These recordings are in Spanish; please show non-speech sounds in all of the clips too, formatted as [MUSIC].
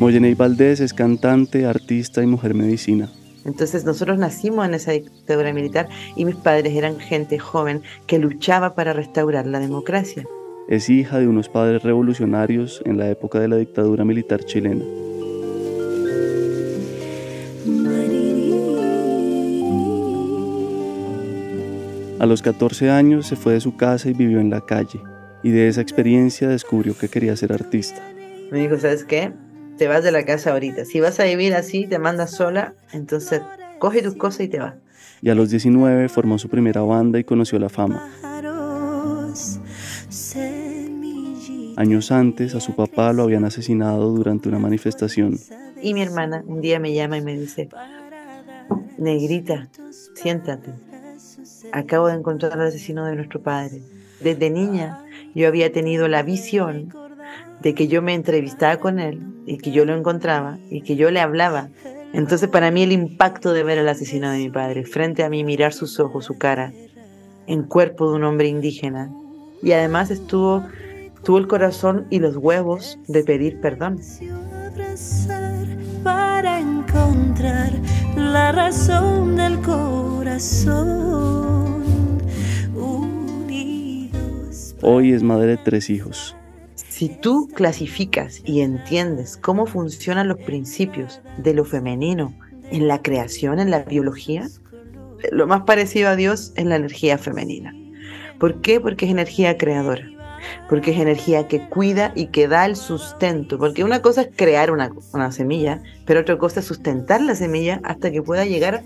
Moyeney Valdés es cantante, artista y mujer medicina. Entonces nosotros nacimos en esa dictadura militar y mis padres eran gente joven que luchaba para restaurar la democracia. Es hija de unos padres revolucionarios en la época de la dictadura militar chilena. A los 14 años se fue de su casa y vivió en la calle, y de esa experiencia descubrió que quería ser artista. Me dijo, ¿sabes qué? Te vas de la casa ahorita. Si vas a vivir así, te mandas sola, entonces coge tus cosas y te vas. Y a los 19 formó su primera banda y conoció la fama. Años antes, a su papá lo habían asesinado durante una manifestación. Y mi hermana un día me llama y me dice, Negrita, siéntate. Acabo de encontrar al asesino de nuestro padre. Desde niña yo había tenido la visión de que yo me entrevistaba con él y que yo lo encontraba y que yo le hablaba. Entonces para mí el impacto de ver al asesino de mi padre frente a mí, mirar sus ojos, su cara, en cuerpo de un hombre indígena. Y además estuvo, tuvo el corazón y los huevos de pedir perdón. Para encontrar la razón del corazón. Hoy es madre de tres hijos si tú clasificas y entiendes cómo funcionan los principios de lo femenino en la creación, en la biología, lo más parecido a Dios es la energía femenina. ¿Por qué? Porque es energía creadora. Porque es energía que cuida y que da el sustento. Porque una cosa es crear una, una semilla, pero otra cosa es sustentar la semilla hasta que pueda llegar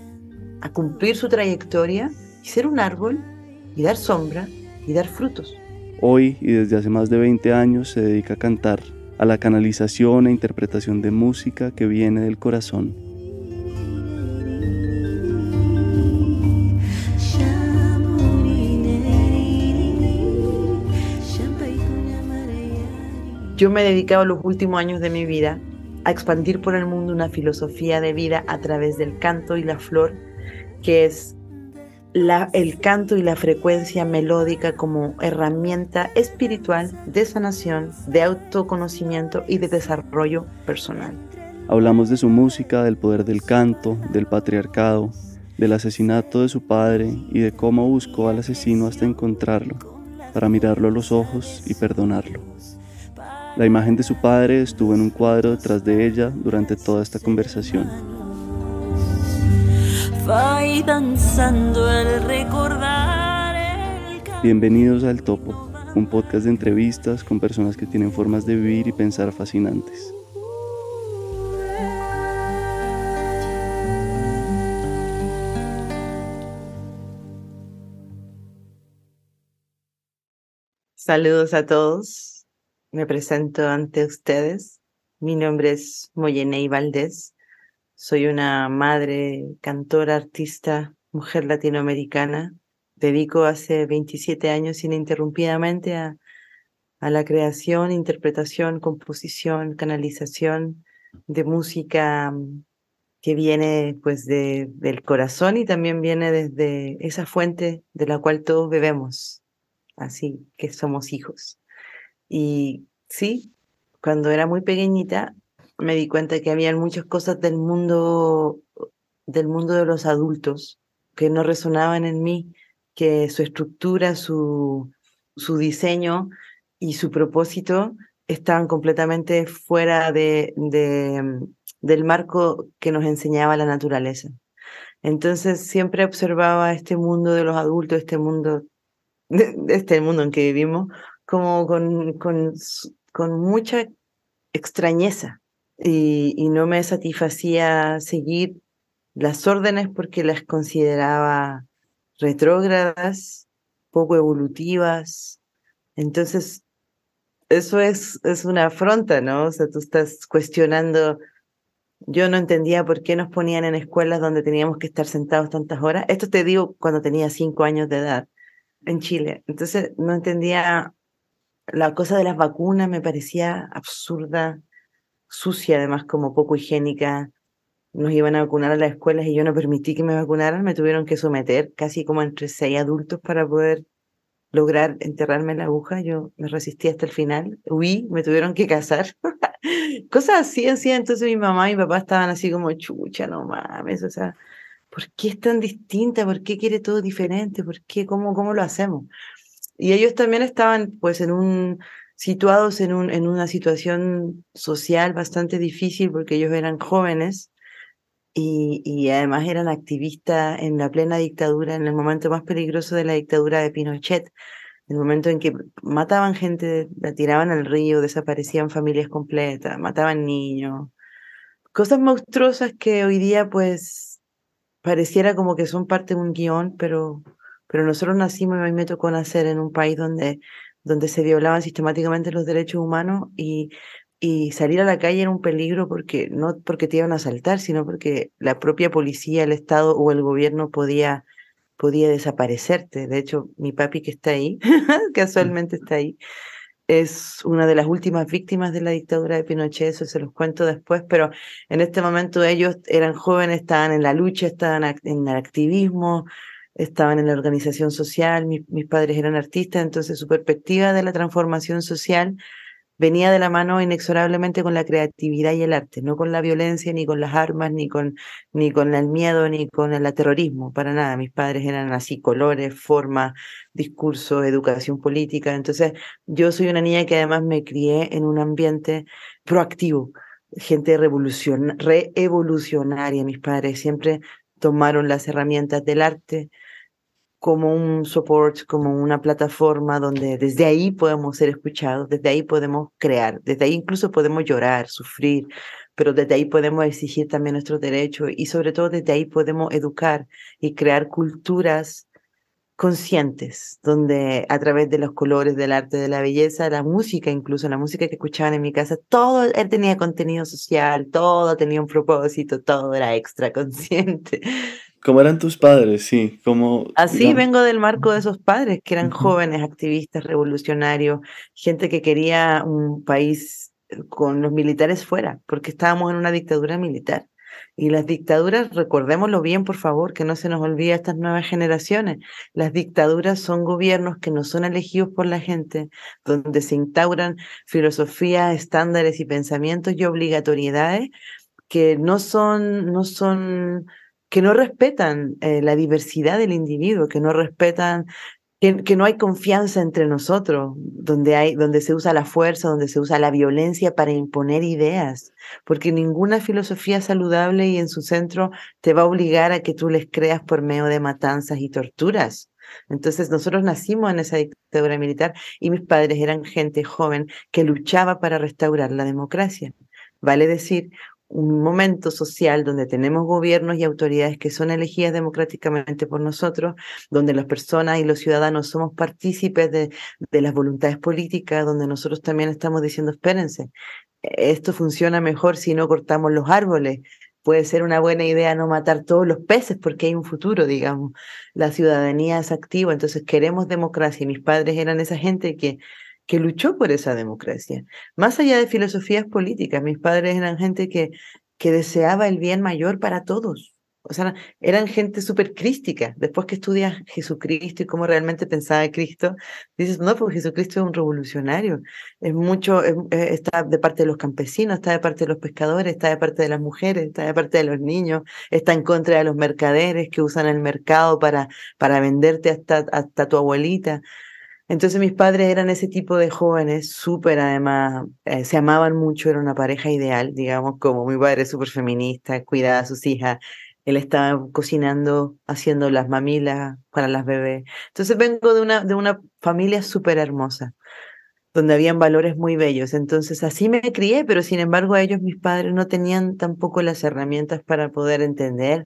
a cumplir su trayectoria y ser un árbol y dar sombra y dar frutos. Hoy y desde hace más de 20 años se dedica a cantar, a la canalización e interpretación de música que viene del corazón. Yo me he dedicado los últimos años de mi vida a expandir por el mundo una filosofía de vida a través del canto y la flor, que es el canto y la frecuencia melódica como herramienta espiritual de sanación, de autoconocimiento y de desarrollo personal. Hablamos de su música, del poder del canto, del patriarcado, del asesinato de su padre y de cómo buscó al asesino hasta encontrarlo, para mirarlo a los ojos y perdonarlo. La imagen de su padre estuvo en un cuadro detrás de ella durante toda esta conversación danzando el recordar. Bienvenidos al Topo, un podcast de entrevistas con personas que tienen formas de vivir y pensar fascinantes. Saludos a todos. Me presento ante ustedes. Mi nombre es Moyenei Valdés. Soy una madre, cantora, artista, mujer latinoamericana. Dedico hace 27 años ininterrumpidamente a, a la creación, interpretación, composición, canalización de música mm, que viene pues de, del corazón y también viene desde esa fuente de la cual todos bebemos, así que somos hijos. Y sí, cuando era muy pequeñita me di cuenta que había muchas cosas del mundo, del mundo de los adultos que no resonaban en mí, que su estructura, su, su diseño y su propósito estaban completamente fuera de, de, del marco que nos enseñaba la naturaleza. Entonces siempre observaba este mundo de los adultos, este mundo, [LAUGHS] este mundo en que vivimos, como con, con, con mucha extrañeza y, no me satisfacía seguir las órdenes porque las consideraba retrógradas, poco evolutivas. Entonces, eso es, es una afronta, ¿no? O sea, tú estás cuestionando. Yo no entendía por qué nos ponían en escuelas donde teníamos que estar sentados tantas horas. Esto te digo cuando tenía cinco años de edad en Chile. Entonces, no entendía la cosa de las vacunas, me parecía absurda sucia, además como poco higiénica. Nos iban a vacunar a las escuelas y yo no permití que me vacunaran, me tuvieron que someter casi como entre seis adultos para poder lograr enterrarme en la aguja, yo me resistí hasta el final, huí, me tuvieron que casar. [LAUGHS] Cosas así, así, entonces mi mamá y mi papá estaban así como, chucha, no mames, o sea, ¿por qué es tan distinta? ¿Por qué quiere todo diferente? ¿Por qué? ¿Cómo, cómo lo hacemos? Y ellos también estaban pues en un, situados en, un, en una situación social bastante difícil porque ellos eran jóvenes y, y, además eran activistas en la plena dictadura, en el momento más peligroso de la dictadura de Pinochet, el momento en que mataban gente, la tiraban al río, desaparecían familias completas, mataban niños, cosas monstruosas que hoy día pues pareciera como que son parte de un guion, pero, pero nosotros nacimos y a mí me tocó nacer en un país donde, donde se violaban sistemáticamente los derechos humanos y, y salir a la calle era un peligro porque no porque te iban a asaltar, sino porque la propia policía, el Estado o el gobierno podía, podía desaparecerte. De hecho, mi papi que está ahí, [LAUGHS] casualmente está ahí, es una de las últimas víctimas de la dictadura de Pinochet, eso se los cuento después, pero en este momento ellos eran jóvenes, estaban en la lucha, estaban en el activismo, estaban en la organización social, mis, padres eran artistas, entonces su perspectiva de la transformación social venía de la mano inexorablemente con la creatividad y el arte, no con la violencia, ni con las armas, ni con, ni con el miedo, ni con el terrorismo, para nada. Mis padres eran así, colores, formas, discurso, educación política. Entonces, yo soy una niña que además me crié en un ambiente proactivo, gente revolucion reevolucionaria. Mis padres siempre tomaron las herramientas del arte, como un support, como una plataforma donde desde ahí podemos ser escuchados, desde ahí podemos crear, desde ahí incluso podemos llorar, sufrir, pero desde ahí podemos exigir también nuestros derechos y sobre todo desde ahí podemos educar y crear culturas conscientes, donde a través de los colores, del arte, de la belleza, la música, incluso la música que escuchaban en mi casa, todo tenía contenido social, todo tenía un propósito, todo era extra consciente. ¿Cómo eran tus padres? Sí, como... Así vengo del marco de esos padres, que eran jóvenes, activistas, revolucionarios, gente que quería un país eh, con los militares fuera, porque estábamos en una dictadura militar. Y las dictaduras, recordémoslo bien, por favor, que no se nos olvide a estas nuevas generaciones. Las dictaduras son gobiernos que no son elegidos por la gente, donde se instauran filosofías, estándares y pensamientos y obligatoriedades que no son, no son que no respetan eh, la diversidad del individuo, que no respetan, que, no hay confianza entre nosotros, donde, hay, donde se usa la fuerza, donde se usa la violencia para imponer ideas, porque ninguna filosofía saludable y en su centro te va a obligar a que tú les creas por medio de matanzas y torturas. Entonces nosotros nacimos en esa dictadura militar y mis padres eran gente joven que luchaba para restaurar la democracia. Vale decir, un momento social donde tenemos gobiernos y autoridades que son elegidas democráticamente por nosotros, donde las personas y los ciudadanos somos partícipes de, las voluntades políticas, donde nosotros también estamos diciendo, espérense, esto funciona mejor si no cortamos los árboles, puede ser una buena idea no matar todos los peces porque hay un futuro, digamos. La ciudadanía es activa, entonces queremos democracia. Mis padres eran esa gente que que luchó por esa democracia. Más allá de filosofías políticas, mis padres eran gente que, que deseaba el bien mayor para todos. O sea, eran gente súper crística. Después que estudias Jesucristo y cómo realmente pensaba Cristo, dices, no, porque Jesucristo es un revolucionario. Es mucho, está de parte de los campesinos, está de parte de los pescadores, está de parte de las mujeres, está de parte de los niños, está en contra de los mercaderes que usan el mercado para, para venderte hasta, hasta tu abuelita. Entonces mis padres eran ese tipo de jóvenes, súper además, eh, se amaban mucho, era una pareja ideal, digamos, como mi padre súper feminista, cuidaba a sus hijas, él estaba cocinando, haciendo las mamilas para las bebés. Entonces vengo de una, de una familia súper hermosa, donde habían valores muy bellos. Entonces así me crié, pero sin embargo ellos mis padres no tenían tampoco las herramientas para poder entender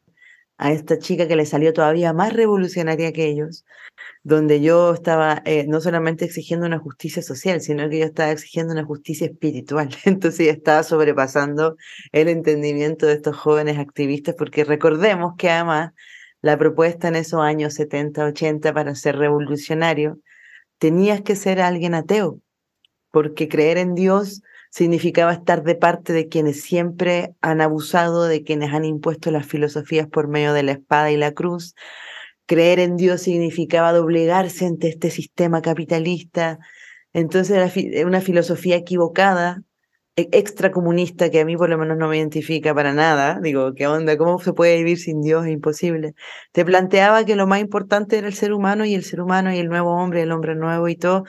a esta chica que le salió todavía más revolucionaria que ellos, donde yo estaba eh, no solamente exigiendo una justicia social, sino que yo estaba exigiendo una justicia espiritual. [LAUGHS] Entonces ya estaba sobrepasando el entendimiento de estos jóvenes activistas, porque recordemos que además la propuesta en esos años 70, 80 para ser revolucionario, tenías que ser alguien ateo, porque creer en Dios significaba estar de parte de quienes siempre han abusado, de quienes han impuesto las filosofías por medio de la espada y la cruz, creer en Dios significaba doblegarse ante este sistema capitalista. Entonces era una filosofía equivocada, e-, extracomunista, que a mí por lo menos no me identifica para nada. Digo, ¿qué onda? ¿Cómo se puede vivir sin Dios? Es imposible. Te planteaba que lo más importante era el ser humano y el ser humano y el nuevo hombre, el hombre nuevo y todo.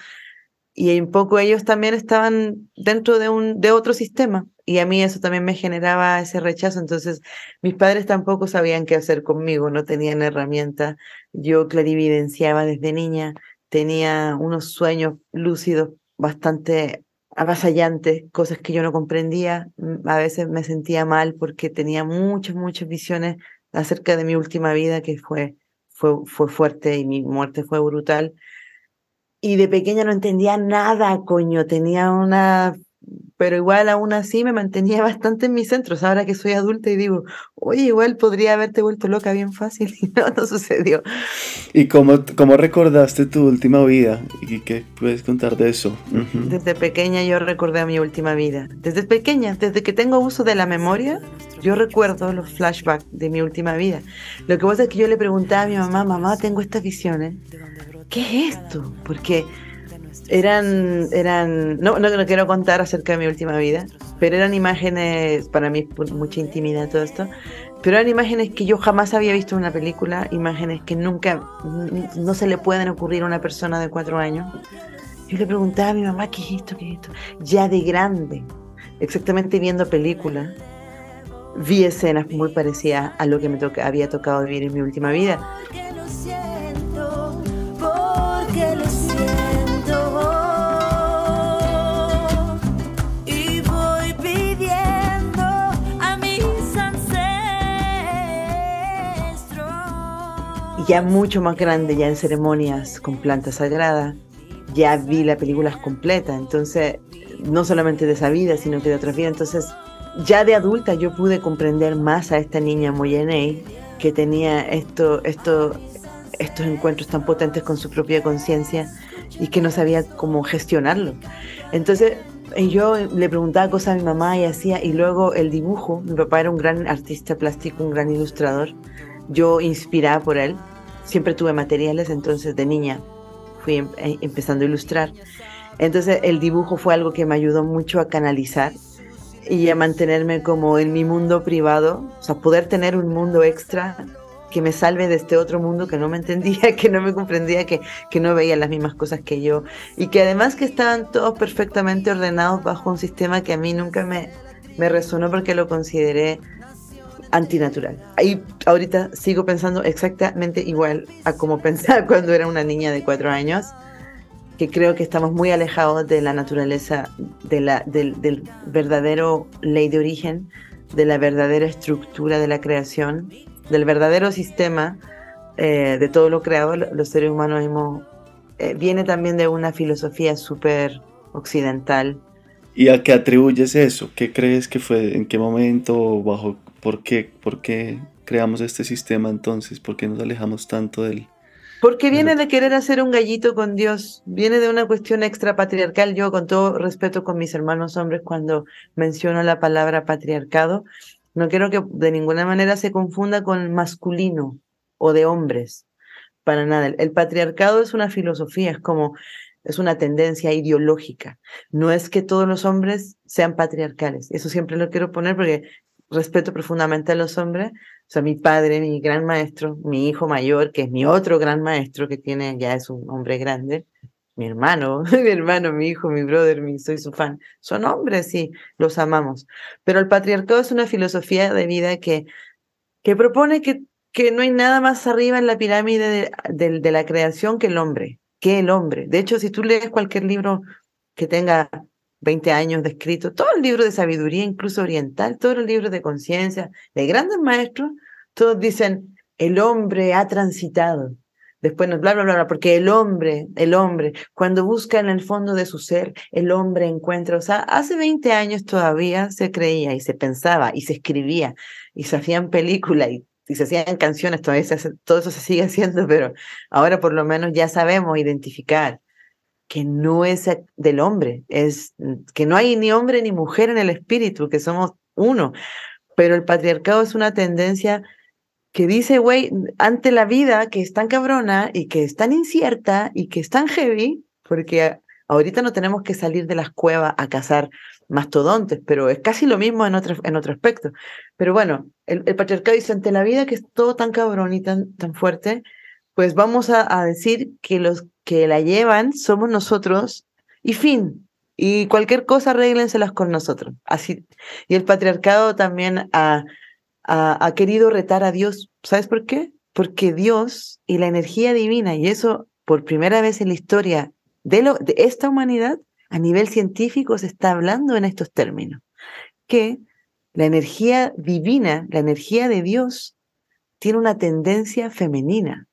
Y un poco ellos también estaban dentro de, un, de otro sistema. Y a mí eso también me generaba ese rechazo. Entonces, mis padres tampoco sabían qué hacer conmigo, no tenían herramientas. Yo clarividenciaba desde niña, tenía unos sueños lúcidos bastante avasallantes, cosas que yo no comprendía. Mm, a veces me sentía mal porque tenía muchas, muchas visiones acerca de mi última vida que fue, fue, fue fuerte y mi muerte fue brutal. Y de pequeña no entendía nada, coño, tenía una pero igual aún así me mantenía [LAUGHS] bastante en mis centros. Ahora que soy adulta y digo, oye, igual podría haberte vuelto loca bien fácil [LAUGHS] y no, no sucedió. ¿Y cómo, cómo recordaste tu última vida? ¿Y qué puedes contar de eso? Desde pequeña yo recordé a mi última vida. Desde pequeña, desde que tengo uso de la memoria, yo recuerdo los flashbacks de mi última vida. Lo que pasa es que yo le preguntaba a mi mamá, mamá, tengo estas visiones. ¿Qué es esto? Porque eran, eran no, no, quiero contar acerca de mi última vida, pero eran imágenes, para mí mucha intimidad todo esto, pero eran imágenes que yo jamás había visto en una película, imágenes que nunca, no se le pueden ocurrir a una persona de cuatro años. Yo le preguntaba a mi mamá, ¿qué es esto? ¿Qué es esto? Ya de grande, exactamente viendo películas, vi escenas muy parecidas a lo que me había tocado vivir en mi última vida. Ya mucho más grande, ya en ceremonias con planta sagrada, ya vi la película completa, entonces, no solamente de esa vida, sino que de otras vidas, entonces, ya de adulta yo pude comprender más a esta niña Moyenei, que tenía esto, esto, estos encuentros tan potentes con su propia conciencia y que no sabía cómo gestionarlo. Entonces, yo le preguntaba cosas a mi mamá y hacía, y luego el dibujo, mi papá era un gran artista plástico, un gran ilustrador, yo inspirada por él, siempre tuve materiales, entonces de niña fui em, eh, empezando a ilustrar. Entonces el dibujo fue algo que me ayudó mucho a canalizar y a mantenerme como en mi mundo privado, o sea, poder tener un mundo extra que me salve de este otro mundo que no me entendía, [LAUGHS] que no me comprendía, que, que no veía las mismas cosas que yo y que además que estaban todos perfectamente ordenados bajo un sistema que a mí nunca me, me resonó porque lo consideré antinatural. Ahí ahorita sigo pensando exactamente igual a como [LAUGHS] pensaba cuando era una niña de cuatro años, que creo que estamos muy alejados de la naturaleza, de la, del, verdadero ley de origen, de la verdadera estructura de la creación, del verdadero sistema eh, de todo lo creado. Los seres humanos hemos, eh, viene también de una filosofía súper occidental. ¿Y a qué atribuyes eso? ¿Qué crees que fue? ¿En qué momento? ¿Bajo ¿Por qué, ¿Por qué creamos este sistema entonces? ¿Por qué nos alejamos tanto del... Porque viene de querer hacer un gallito con Dios, viene de una cuestión extrapatriarcal. Yo, con todo respeto con mis hermanos hombres, cuando menciono la palabra patriarcado, no quiero que de ninguna manera se confunda con masculino o de hombres, para nada. El patriarcado es una filosofía, es como, es una tendencia ideológica. No es que todos los hombres sean patriarcales. Eso siempre lo quiero poner porque respeto profundamente a los hombres. O sea, mi padre, mi gran maestro, mi hijo mayor, que es mi otro gran maestro, que tiene, ya es un hombre grande, mi hermano, [LAUGHS] mi hermano, mi hijo, mi brother, mi, soy su fan. Son hombres, sí, los amamos. Pero el patriarcado es una filosofía de vida que, que propone que, que no hay nada más arriba en la pirámide de, de la creación que el hombre, que el hombre. De hecho, si tú lees cualquier libro que tenga 20 años de escrito, todo el libro de sabiduría, incluso oriental, todo el libro de conciencia, de grandes maestros, todos dicen, el hombre ha transitado. Después nos bla, bla, bla, porque el hombre, el hombre, cuando busca en el fondo de su ser, el hombre encuentra, o sea, hace 20 años todavía se creía y se pensaba y se escribía y se hacían películas y, se hacían canciones, todavía todo eso se sigue haciendo, pero ahora por lo menos ya sabemos identificar que no es del hombre, es que no hay ni hombre ni mujer en el espíritu, que somos uno. Pero el patriarcado es una tendencia que dice, güey, ante la vida que es tan cabrona y que es tan incierta y que es tan heavy, porque ahorita no tenemos que salir de las cuevas a cazar mastodontes, pero es casi lo mismo en otro, en otro aspecto. Pero bueno, el, patriarcado dice, ante la vida que es todo tan cabrón y tan, tan fuerte, pues vamos a, decir que los que la llevan somos nosotros y fin. Y cualquier cosa arréglenselas con nosotros. Así. Y el patriarcado también ha, ha, querido retar a Dios. ¿Sabes por qué? Porque Dios y la energía divina, y eso por primera vez en la historia de, de esta humanidad, a nivel científico se está hablando en estos términos, que la energía divina, la energía de Dios, tiene una tendencia femenina.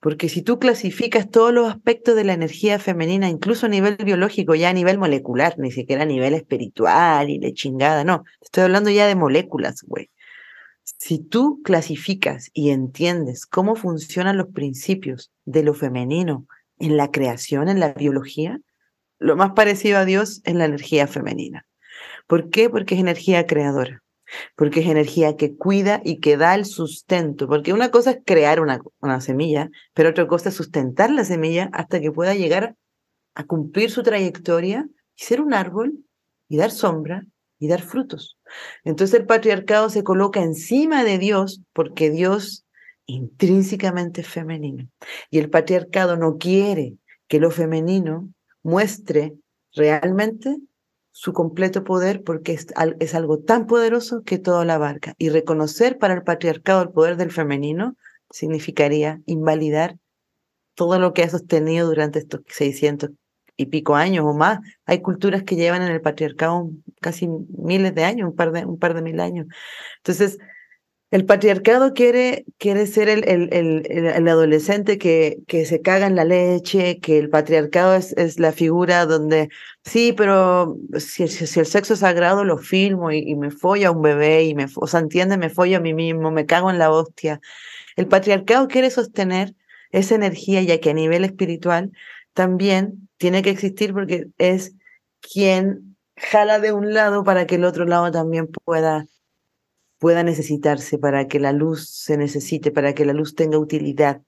Porque si tú clasificas todos los aspectos de la energía femenina, incluso a nivel biológico, ya a nivel molecular, ni siquiera a nivel espiritual y de chingada, no, estoy hablando ya de moléculas, güey. Si tú clasificas y entiendes cómo funcionan los principios de lo femenino en la creación, en la biología, lo más parecido a Dios es la energía femenina. ¿Por qué? Porque es energía creadora porque es energía que cuida y que da el sustento, porque una cosa es crear una, una semilla, pero otra cosa es sustentar la semilla hasta que pueda llegar a cumplir su trayectoria y ser un árbol y dar sombra y dar frutos. Entonces el patriarcado se coloca encima de Dios porque Dios intrínsecamente femenino. Y el patriarcado no quiere que lo femenino muestre realmente su completo poder porque es, es, algo tan poderoso que todo la abarca. Y reconocer para el patriarcado el poder del femenino significaría invalidar todo lo que ha sostenido durante estos 600 y pico años o más. Hay culturas que llevan en el patriarcado casi miles de años, un par de, un par de mil años. Entonces, el patriarcado quiere, quiere ser el, el, el, adolescente que, que, se caga en la leche, que el patriarcado es, es la figura donde, sí, pero si, si, el sexo es sagrado lo filmo y, me follo a un bebé, y me, o sea, entiende, me follo a mí mismo, me cago en la hostia. El patriarcado quiere sostener esa energía, ya que a nivel espiritual también tiene que existir porque es quien jala de un lado para que el otro lado también pueda pueda necesitarse, para que la luz se necesite, para que la luz tenga utilidad.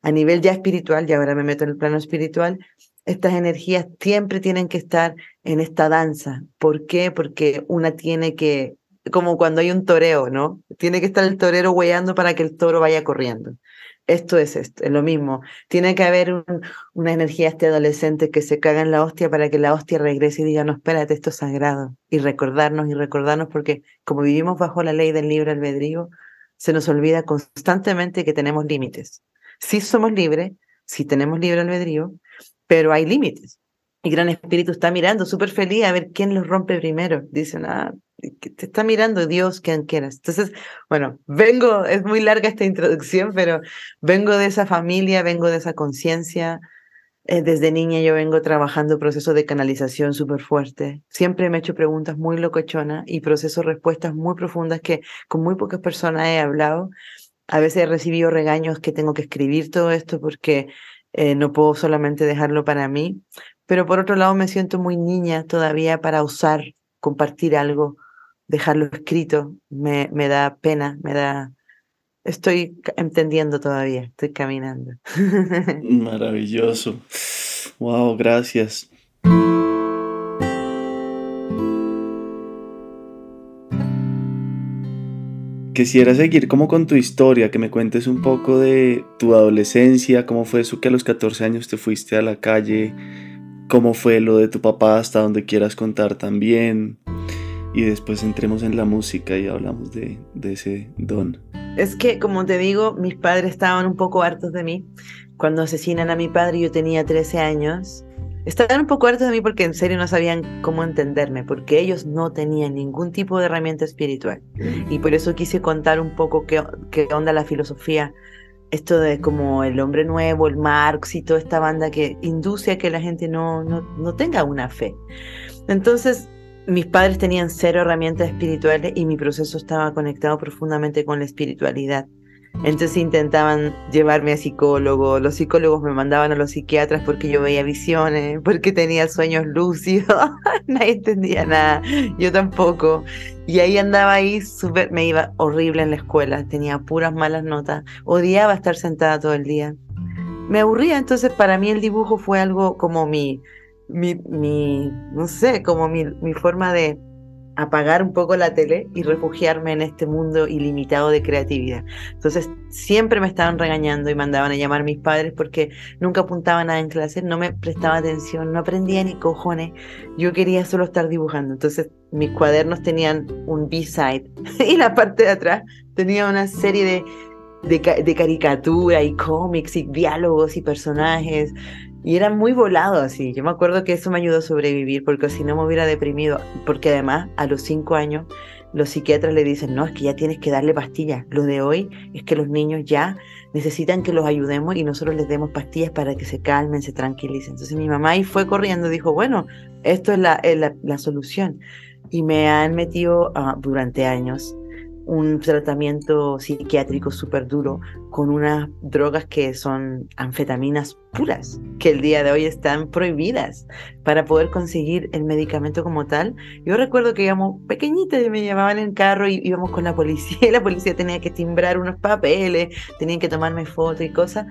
A nivel ya espiritual, y ahora me meto en el plano espiritual, estas energías siempre tienen que estar en esta danza. ¿Por qué? Porque una tiene que, como cuando hay un toreo, ¿no? Tiene que estar el torero hueando para que el toro vaya corriendo esto es esto, es lo mismo. Tiene que haber una energía este adolescente que se caga en la hostia para que la hostia regrese y diga, no, espérate, esto es sagrado. Y recordarnos y recordarnos porque como vivimos bajo la ley del libre albedrío, se nos olvida constantemente que tenemos límites. Sí somos libres, sí tenemos libre albedrío, pero hay límites. Y Gran Espíritu está mirando súper feliz a ver quién los rompe primero. Dicen, ah, te está mirando Dios, quien quieras. Entonces, bueno, vengo, es muy larga esta introducción, pero vengo de esa familia, vengo de esa conciencia. Eh, desde niña yo vengo trabajando procesos de canalización súper fuerte. Siempre me he hecho preguntas muy locochonas y proceso respuestas muy profundas que con muy pocas personas he hablado. A veces he recibido regaños que tengo que escribir todo esto porque eh, no puedo solamente dejarlo para mí, pero por otro lado me siento muy niña todavía para usar, compartir algo, dejarlo escrito. Me, me da pena, me da... Estoy entendiendo todavía, estoy caminando. [LAUGHS] Maravilloso. Wow, gracias. Quisiera seguir como con tu historia, que me cuentes un poco de tu adolescencia, cómo fue eso que a los 14 años te fuiste a la calle, cómo fue lo de tu papá, hasta donde quieras contar también. Y después entremos en la música y hablamos de, ese don. Es que, como te digo, mis padres estaban un poco hartos de mí. Cuando asesinan a mi padre, yo tenía 13 años. Estaban un poco hartos de mí porque en serio no sabían cómo entenderme, porque ellos no tenían ningún tipo de herramienta espiritual. Y por eso quise contar un poco qué, qué onda la filosofía esto de como el hombre nuevo, el Marx y toda esta banda que induce a que la gente no, no, no tenga una fe. Entonces, mis padres tenían cero herramientas espirituales y mi proceso estaba conectado profundamente con la espiritualidad. Entonces intentaban llevarme a psicólogo, los psicólogos me mandaban a los psiquiatras porque yo veía visiones, [LAUGHS] porque tenía sueños lúcidos, [LAUGHS] nadie entendía nada, yo tampoco. Y ahí andaba ahí, súper, me iba horrible en la escuela, tenía puras malas notas, odiaba estar sentada todo el día. Me aburría, entonces para mí el dibujo fue algo como mi, mi, mi no sé, como mi, mi forma de, apagar un poco la tele y refugiarme en este mundo ilimitado de creatividad. Entonces siempre me estaban regañando y mandaban a llamar a mis padres porque nunca apuntaba nada en clase, no me prestaba atención, no aprendía ni cojones, yo quería solo estar dibujando. Entonces mis cuadernos tenían un B-side [LAUGHS] y la parte de atrás tenía una serie de, de, de caricatura y cómics y diálogos y personajes y era muy volado así. Yo me acuerdo que eso me ayudó a sobrevivir porque si no me hubiera deprimido. Porque además a los cinco años los psiquiatras le dicen, no, es que ya tienes que darle pastillas. Lo de hoy es que los niños ya necesitan que los ayudemos y nosotros les demos pastillas para que se calmen, se tranquilicen. Entonces mi mamá ahí fue corriendo, dijo, bueno, esto es la, la, solución. Y me han metido ah, durante años un tratamiento psiquiátrico súper duro con unas drogas que son anfetaminas puras, que el día de hoy están prohibidas para poder conseguir el medicamento como tal. Yo recuerdo que íbamos pequeñitas y me llevaban en carro y íbamos con la policía [LAUGHS] la policía tenía que timbrar unos papeles, tenían que tomarme fotos y cosas.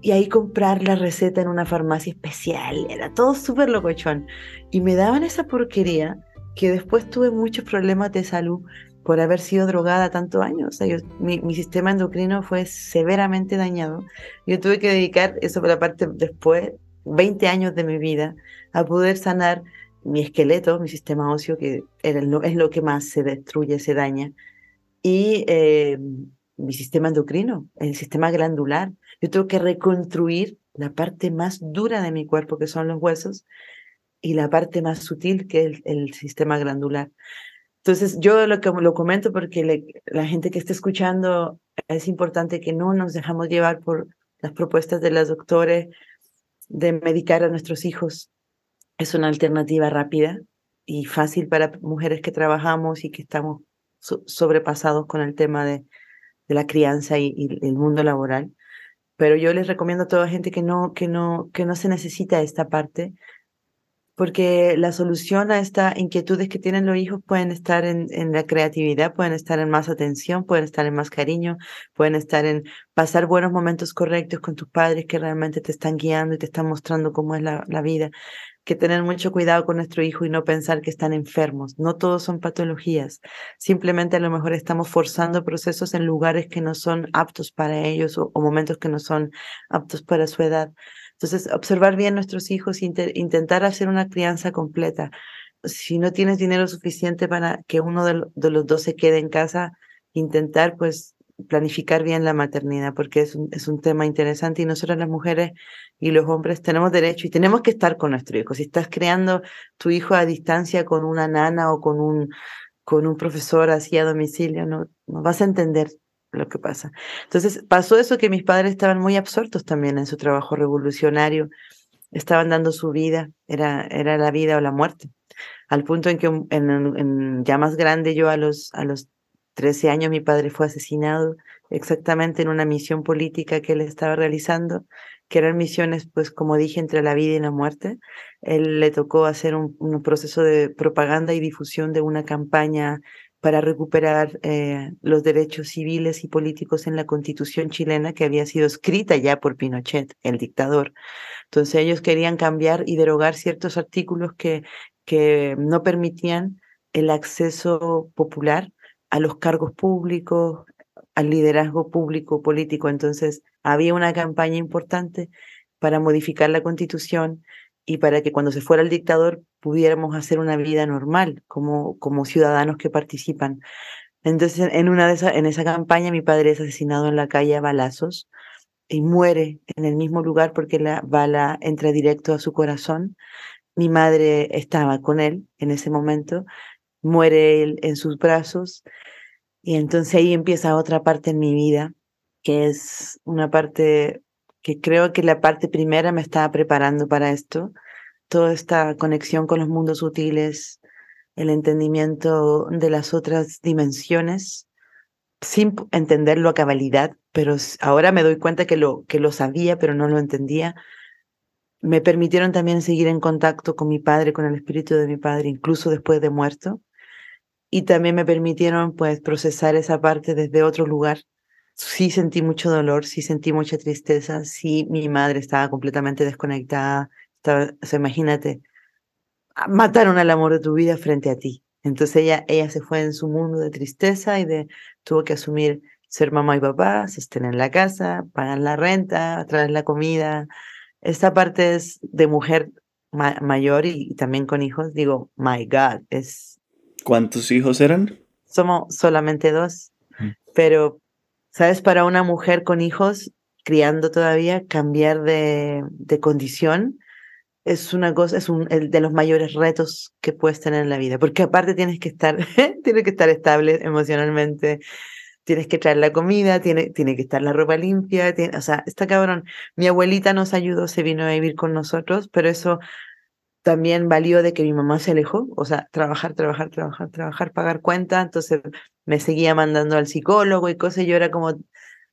Y ahí comprar la receta en una farmacia especial, era todo súper locochón. Y me daban esa porquería que después tuve muchos problemas de salud por haber sido drogada tantos años. Mi, sistema endocrino fue severamente dañado. Yo tuve que dedicar, eso por la parte después, 20 años de mi vida a poder sanar mi esqueleto, mi sistema óseo, que es lo que más se destruye, se daña, y eh, mi sistema endocrino, el sistema glandular. Yo tuve que reconstruir la parte más dura de mi cuerpo, que son los huesos, y la parte más sutil, que es el sistema glandular. Entonces, yo lo, lo comento porque la gente que esté escuchando, es importante que no nos dejamos llevar por las propuestas de los doctores de medicar a nuestros hijos. Es una alternativa rápida y fácil para mujeres que trabajamos y que estamos sobrepasados con el tema de, de la crianza y, y, el mundo laboral. Pero yo les recomiendo a toda gente que no, que no, que no se necesita esta parte, porque la solución a estas inquietudes que tienen los hijos pueden estar en, la creatividad, pueden estar en más atención, pueden estar en más cariño, pueden estar en pasar buenos momentos correctos con tus padres que realmente te están guiando y te están mostrando cómo es la, vida. Que tener mucho cuidado con nuestro hijo y no pensar que están enfermos. No todos son patologías. Simplemente a lo mejor estamos forzando procesos en lugares que no son aptos para ellos o momentos que no son aptos para su edad. Entonces, observar bien nuestros hijos e intentar hacer una crianza completa. Si no tienes dinero suficiente para que uno de, los dos se quede en casa, intentar pues planificar bien la maternidad, porque es un, es un tema interesante y nosotros las mujeres y los hombres tenemos derecho y tenemos que estar con nuestro hijo. Si estás creando tu hijo a distancia con una nana o con un, con un profesor así a domicilio, no, no vas a entender lo que pasa. Entonces pasó eso que mis padres estaban muy absortos también en su trabajo revolucionario, estaban dando su vida, era, era la vida o la muerte, al punto en que en, ya más grande yo a los, a los 13 años mi padre fue asesinado exactamente en una misión política que él estaba realizando, que eran misiones, pues como dije, entre la vida y la muerte. Él le tocó hacer un, un proceso de propaganda y difusión de una campaña para recuperar eh, los derechos civiles y políticos en la constitución chilena que había sido escrita ya por Pinochet, el dictador. Entonces ellos querían cambiar y derogar ciertos artículos que, que no permitían el acceso popular a los cargos públicos, al liderazgo público político. Entonces había una campaña importante para modificar la constitución y para que cuando se fuera el dictador pudiéramos hacer una vida normal como, como ciudadanos que participan. Entonces, en, una de esa, en esa campaña, mi padre es asesinado en la calle a balazos y muere en el mismo lugar porque la bala entra directo a su corazón. Mi madre estaba con él en ese momento, muere él en sus brazos y entonces ahí empieza otra parte en mi vida, que es una parte que creo que la parte primera me estaba preparando para esto, toda esta conexión con los mundos sutiles, el entendimiento de las otras dimensiones, sin entenderlo a cabalidad, pero ahora me doy cuenta que lo, que lo sabía, pero no lo entendía. Me permitieron también seguir en contacto con mi padre, con el espíritu de mi padre, incluso después de muerto. Y también me permitieron pues procesar esa parte desde otro lugar. Sí sentí mucho dolor, sí sentí mucha tristeza, sí mi madre estaba completamente desconectada. Estaba, o sea, imagínate, mataron al amor de tu vida frente a ti. Entonces ella, ella se fue en su mundo de tristeza y de tuvo que asumir ser mamá y papá, estén en la casa, pagar la renta, traer la comida. Esta parte es de mujer mayor y, también con hijos. Digo, my God, es... ¿Cuántos hijos eran? Somos solamente dos, mm. pero, ¿sabes? Para una mujer con hijos, criando todavía, cambiar de, de condición es una cosa, es un de los mayores retos que puedes tener en la vida, porque aparte tienes que estar, [LAUGHS] tienes que estar estable emocionalmente, tienes que traer la comida, tiene, tiene que estar la ropa limpia, o sea, está cabrón. Mi abuelita nos ayudó, se vino a vivir con nosotros, pero eso también valió de que mi mamá se alejó, o sea, trabajar, trabajar, trabajar, trabajar, pagar cuenta, entonces me seguía mandando al psicólogo y cosas, y yo era como,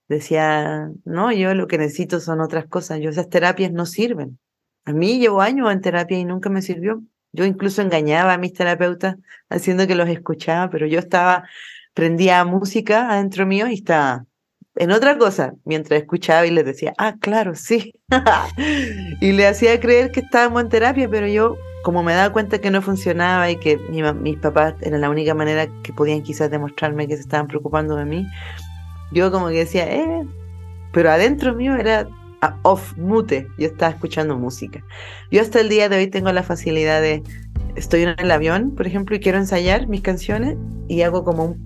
decía, no, yo lo que necesito son otras cosas, yo esas terapias no sirven. A mí llevo años en terapia y nunca me sirvió. Yo incluso engañaba a mis terapeutas haciendo que los escuchaba, pero yo estaba, prendía música adentro mío y estaba en otra cosa mientras escuchaba y les decía, ah, claro, sí. [LAUGHS] y le hacía creer que estábamos en terapia, pero yo, como me daba cuenta que no funcionaba y que mis papás era la única manera que podían quizás demostrarme que se estaban preocupando de mí, yo como que decía, eh, pero adentro mío era off mute, yo estaba escuchando música. Yo hasta el día de hoy tengo la facilidad de, estoy en el avión, por ejemplo, y quiero ensayar mis canciones y hago como un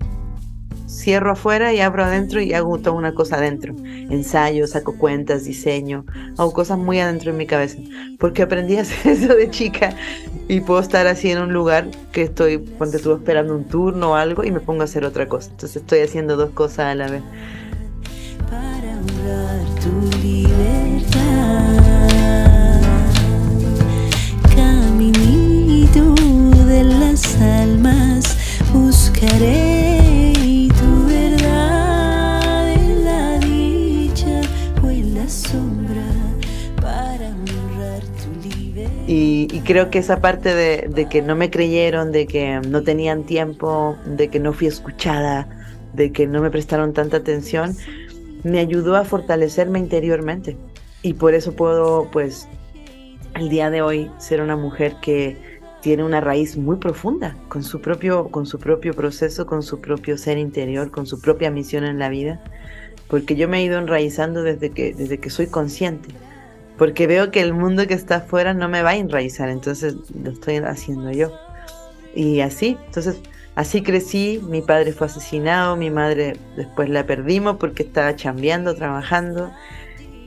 cierro afuera y abro adentro y hago toda una cosa adentro. Ensayo, saco cuentas, diseño, hago cosas muy adentro en mi cabeza. Porque aprendí a hacer [LAUGHS] eso de chica y puedo estar así en un lugar que estoy, cuando estuve esperando un turno o algo y me pongo a hacer otra cosa. Entonces estoy haciendo dos cosas a la vez. almas buscaré libertad. Y, creo que esa parte de, de que no me creyeron, de que no tenían tiempo, de que no fui escuchada, de que no me prestaron tanta atención, me ayudó a fortalecerme interiormente. Y por eso puedo, pues, el día de hoy ser una mujer que tiene una raíz muy profunda con su propio, con su propio proceso, con su propio ser interior, con su propia misión en la vida, porque yo me he ido enraizando desde que, desde que soy consciente, porque veo que el mundo que está afuera no me va a enraizar, entonces lo estoy haciendo yo. Y así, entonces así crecí, mi padre fue asesinado, mi madre después la perdimos porque estaba chambeando, trabajando,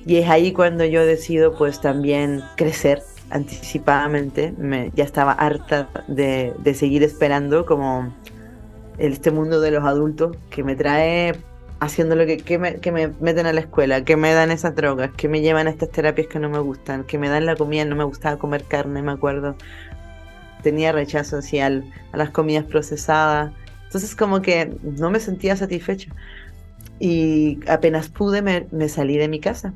y es ahí cuando yo decido pues también crecer anticipadamente, me, ya estaba harta de, seguir esperando como este mundo de los adultos que me trae haciendo lo que, me, me meten a la escuela, que me dan esas drogas, que me llevan a estas terapias que no me gustan, que me dan la comida, no me gustaba comer carne, me acuerdo. Tenía rechazo hacia a las comidas procesadas. Entonces como que no me sentía satisfecha. Y apenas pude me salí de mi casa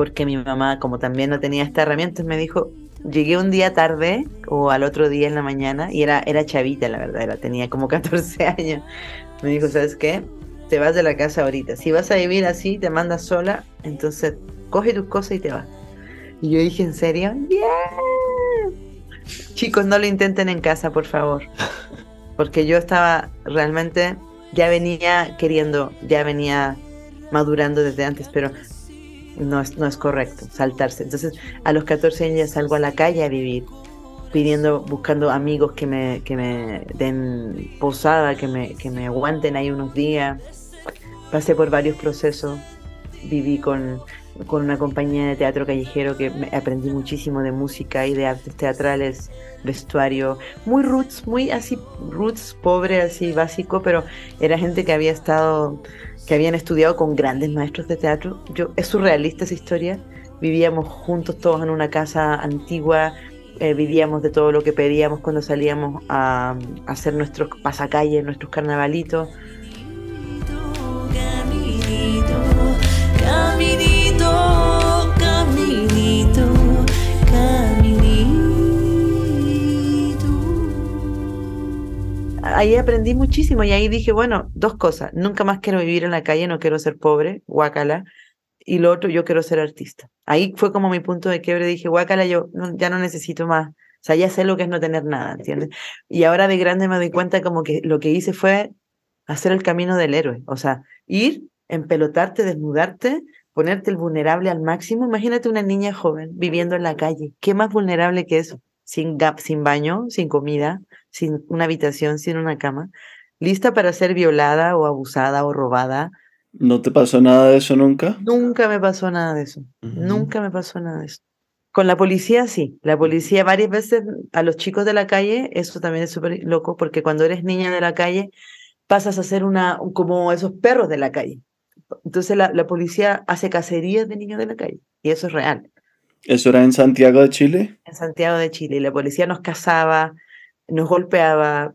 porque mi mamá, como también no tenía esta herramienta, me dijo, llegué un día tarde o al otro día en la mañana y era, era chavita, la verdad, era, tenía como 14 [LAUGHS] años. Me dijo, ¿sabes qué? Te vas de la casa ahorita. Si vas a vivir así, te mandas sola, entonces coge tus cosas y te vas. Y yo dije, ¿en serio? ¡Yeah! Chicos, no lo intenten en casa, por favor. Porque yo estaba realmente, ya venía queriendo, ya venía madurando desde antes, pero no es, no es correcto saltarse. Entonces, a los 14 años ya salgo a la calle a vivir, pidiendo, buscando amigos que me, que me den posada, que me, que me aguanten ahí unos días. Pasé por varios procesos, viví con, con una compañía de teatro callejero que aprendí muchísimo de música y de artes teatrales, vestuario, muy roots, muy así, roots, pobre, así básico, pero era gente que había estado que habían estudiado con grandes maestros de teatro. Yo, es surrealista esa historia. Vivíamos juntos todos en una casa antigua, eh, vivíamos de todo lo que pedíamos cuando salíamos a, hacer nuestros pasacalles, nuestros carnavalitos. ahí aprendí muchísimo y ahí dije, bueno, dos cosas, nunca más quiero vivir en la calle, no quiero ser pobre, guacala y lo otro, yo quiero ser artista. Ahí fue como mi punto de quiebre, dije, guacala yo no, ya no necesito más, o sea, ya sé lo que es no tener nada, ¿entiendes? Y ahora de grande me doy cuenta como que lo que hice fue hacer el camino del héroe, o sea, ir empelotarte, desnudarte, ponerte el vulnerable al máximo. Imagínate una niña joven viviendo en la calle. ¿Qué más vulnerable que eso? Sin, sin baño, sin comida, sin una habitación, sin una cama, lista para ser violada o abusada o robada. ¿No te pasó nada de eso nunca? Nunca me pasó nada de eso. Nunca me pasó nada de eso. Con la policía sí. La policía varias veces a los chicos de la calle, eso también es súper loco porque cuando eres niña de la calle pasas a ser una como esos perros de la calle. Entonces la, la policía hace cacerías de niños de la calle y eso es real. ¿Eso era en Santiago de Chile? En Santiago de Chile. Y la policía nos cazaba, nos golpeaba.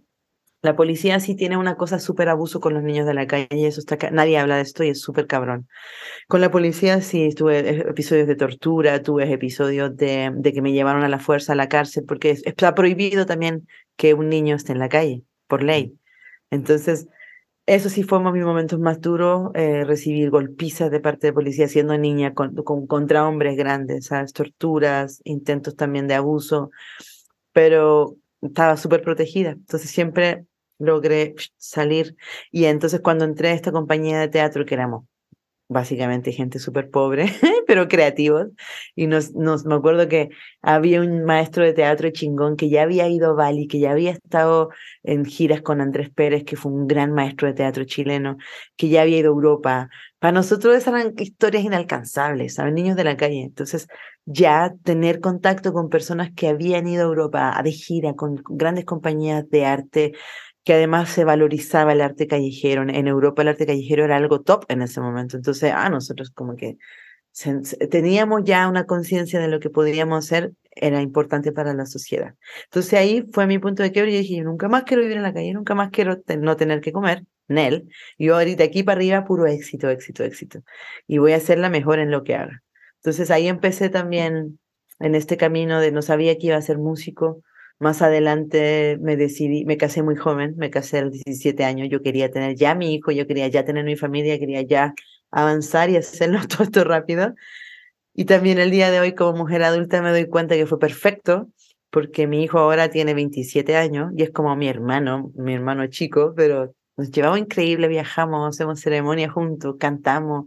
La policía sí tiene una cosa súper abuso con los niños de la calle, y eso está, nadie habla de esto y es súper cabrón. Con la policía sí tuve episodios de tortura, tuve episodios de, de, que me llevaron a la fuerza a la cárcel, porque está prohibido también que un niño esté en la calle, por ley. Entonces, eso sí fue uno de mis momentos más duros, eh, recibir golpizas de parte de policía siendo niña con, con, contra hombres grandes. Torturas, intentos también de abuso, pero estaba súper protegida, entonces siempre logré salir. Y entonces cuando entré a esta compañía de teatro, que éramos básicamente gente súper pobre, [LAUGHS] pero creativos, y nos, nos, me acuerdo que había un maestro de teatro chingón que ya había ido a Bali, que ya había estado en giras con Andrés Pérez, que fue un gran maestro de teatro chileno, que ya había ido a Europa. Para nosotros esas eran historias inalcanzables, ¿saben? Niños de la calle. Entonces, ya tener contacto con personas que habían ido a Europa de gira, con grandes compañías de arte, que además se valorizaba el arte callejero. En Europa el arte callejero era algo top en ese momento. Entonces, ah, nosotros como que teníamos ya una conciencia de lo que podíamos hacer, era importante para la sociedad. Entonces ahí fue mi punto de quiebre y dije, yo nunca más quiero vivir en la calle, nunca más quiero no tener que comer, Nel. Yo ahorita aquí para arriba, puro éxito, éxito, éxito. Y voy a ser la mejor en lo que haga. Entonces ahí empecé también en este camino de no sabía que iba a ser músico, más adelante me decidí, me casé muy joven, me casé a los 17 años, yo quería tener ya mi hijo, yo quería ya tener mi familia, quería ya avanzar y hacerlo [LAUGHS] todo esto rápido. Y también el día de hoy como mujer adulta me doy cuenta que fue perfecto, porque mi hijo ahora tiene 27 años y es como mi hermano, mi hermano chico, pero nos llevamos increíble, viajamos, hacemos ceremonia juntos, cantamos,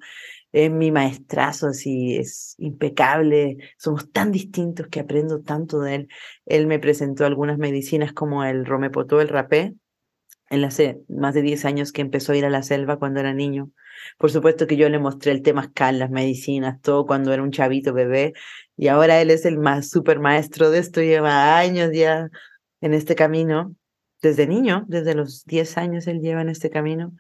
es mi maestrazo, así es impecable, somos tan distintos que aprendo tanto de él. Él me presentó algunas medicinas como el romepotó, el rapé, en hace más de 10 años que empezó a ir a la selva cuando era niño. Por supuesto que yo le mostré el temazcal, las medicinas, todo cuando era un chavito bebé, y ahora él es el más super maestro de esto, lleva años ya en este camino, desde niño, desde los 10 años él lleva en este camino.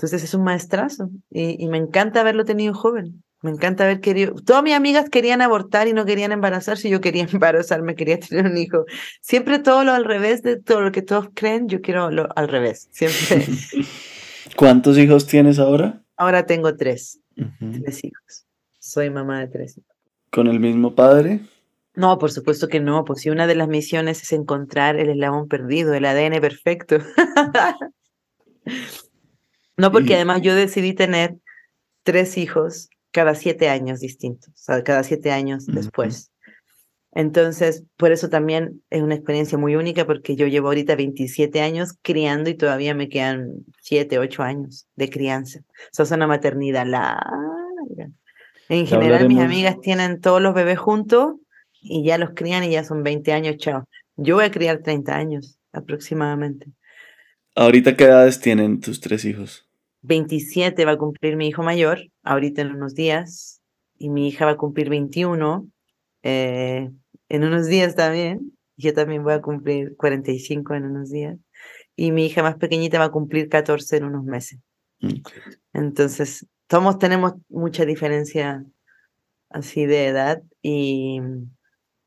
Entonces es un maestrazo y, y, me encanta haberlo tenido joven. Me encanta haber querido. Todas mis amigas querían abortar y no querían embarazarse. Yo quería [LAUGHS] embarazarme, quería tener un hijo. Siempre todo lo al revés de todo lo que todos creen. Yo quiero lo al revés. Siempre. [LAUGHS] ¿Cuántos hijos tienes ahora? Ahora tengo tres. Uh -huh. Tres hijos. Soy mamá de tres hijos. ¿Con el mismo padre? No, por supuesto que no. Pues si una de las misiones es encontrar el eslabón perdido, el ADN perfecto. [LAUGHS] No, porque además yo decidí tener tres hijos cada siete años distintos, o sea, cada siete años uh -huh. después. Entonces, por eso también es una experiencia muy única porque yo llevo ahorita 27 años criando y todavía me quedan 7, 8 años de crianza. O sea, es una maternidad larga. En general, mis amigas tienen todos los bebés juntos y ya los crían y ya son 20 años, chao. Yo voy a criar 30 años aproximadamente. ¿Ahorita qué edades tienen tus tres hijos? 27 va a cumplir mi hijo mayor, ahorita en unos días, y mi hija va a cumplir 21 eh, en unos días también. Yo también voy a cumplir 45 en unos días. Y mi hija más pequeñita va a cumplir 14 en unos meses. Okay. Entonces, todos tenemos mucha diferencia así de edad y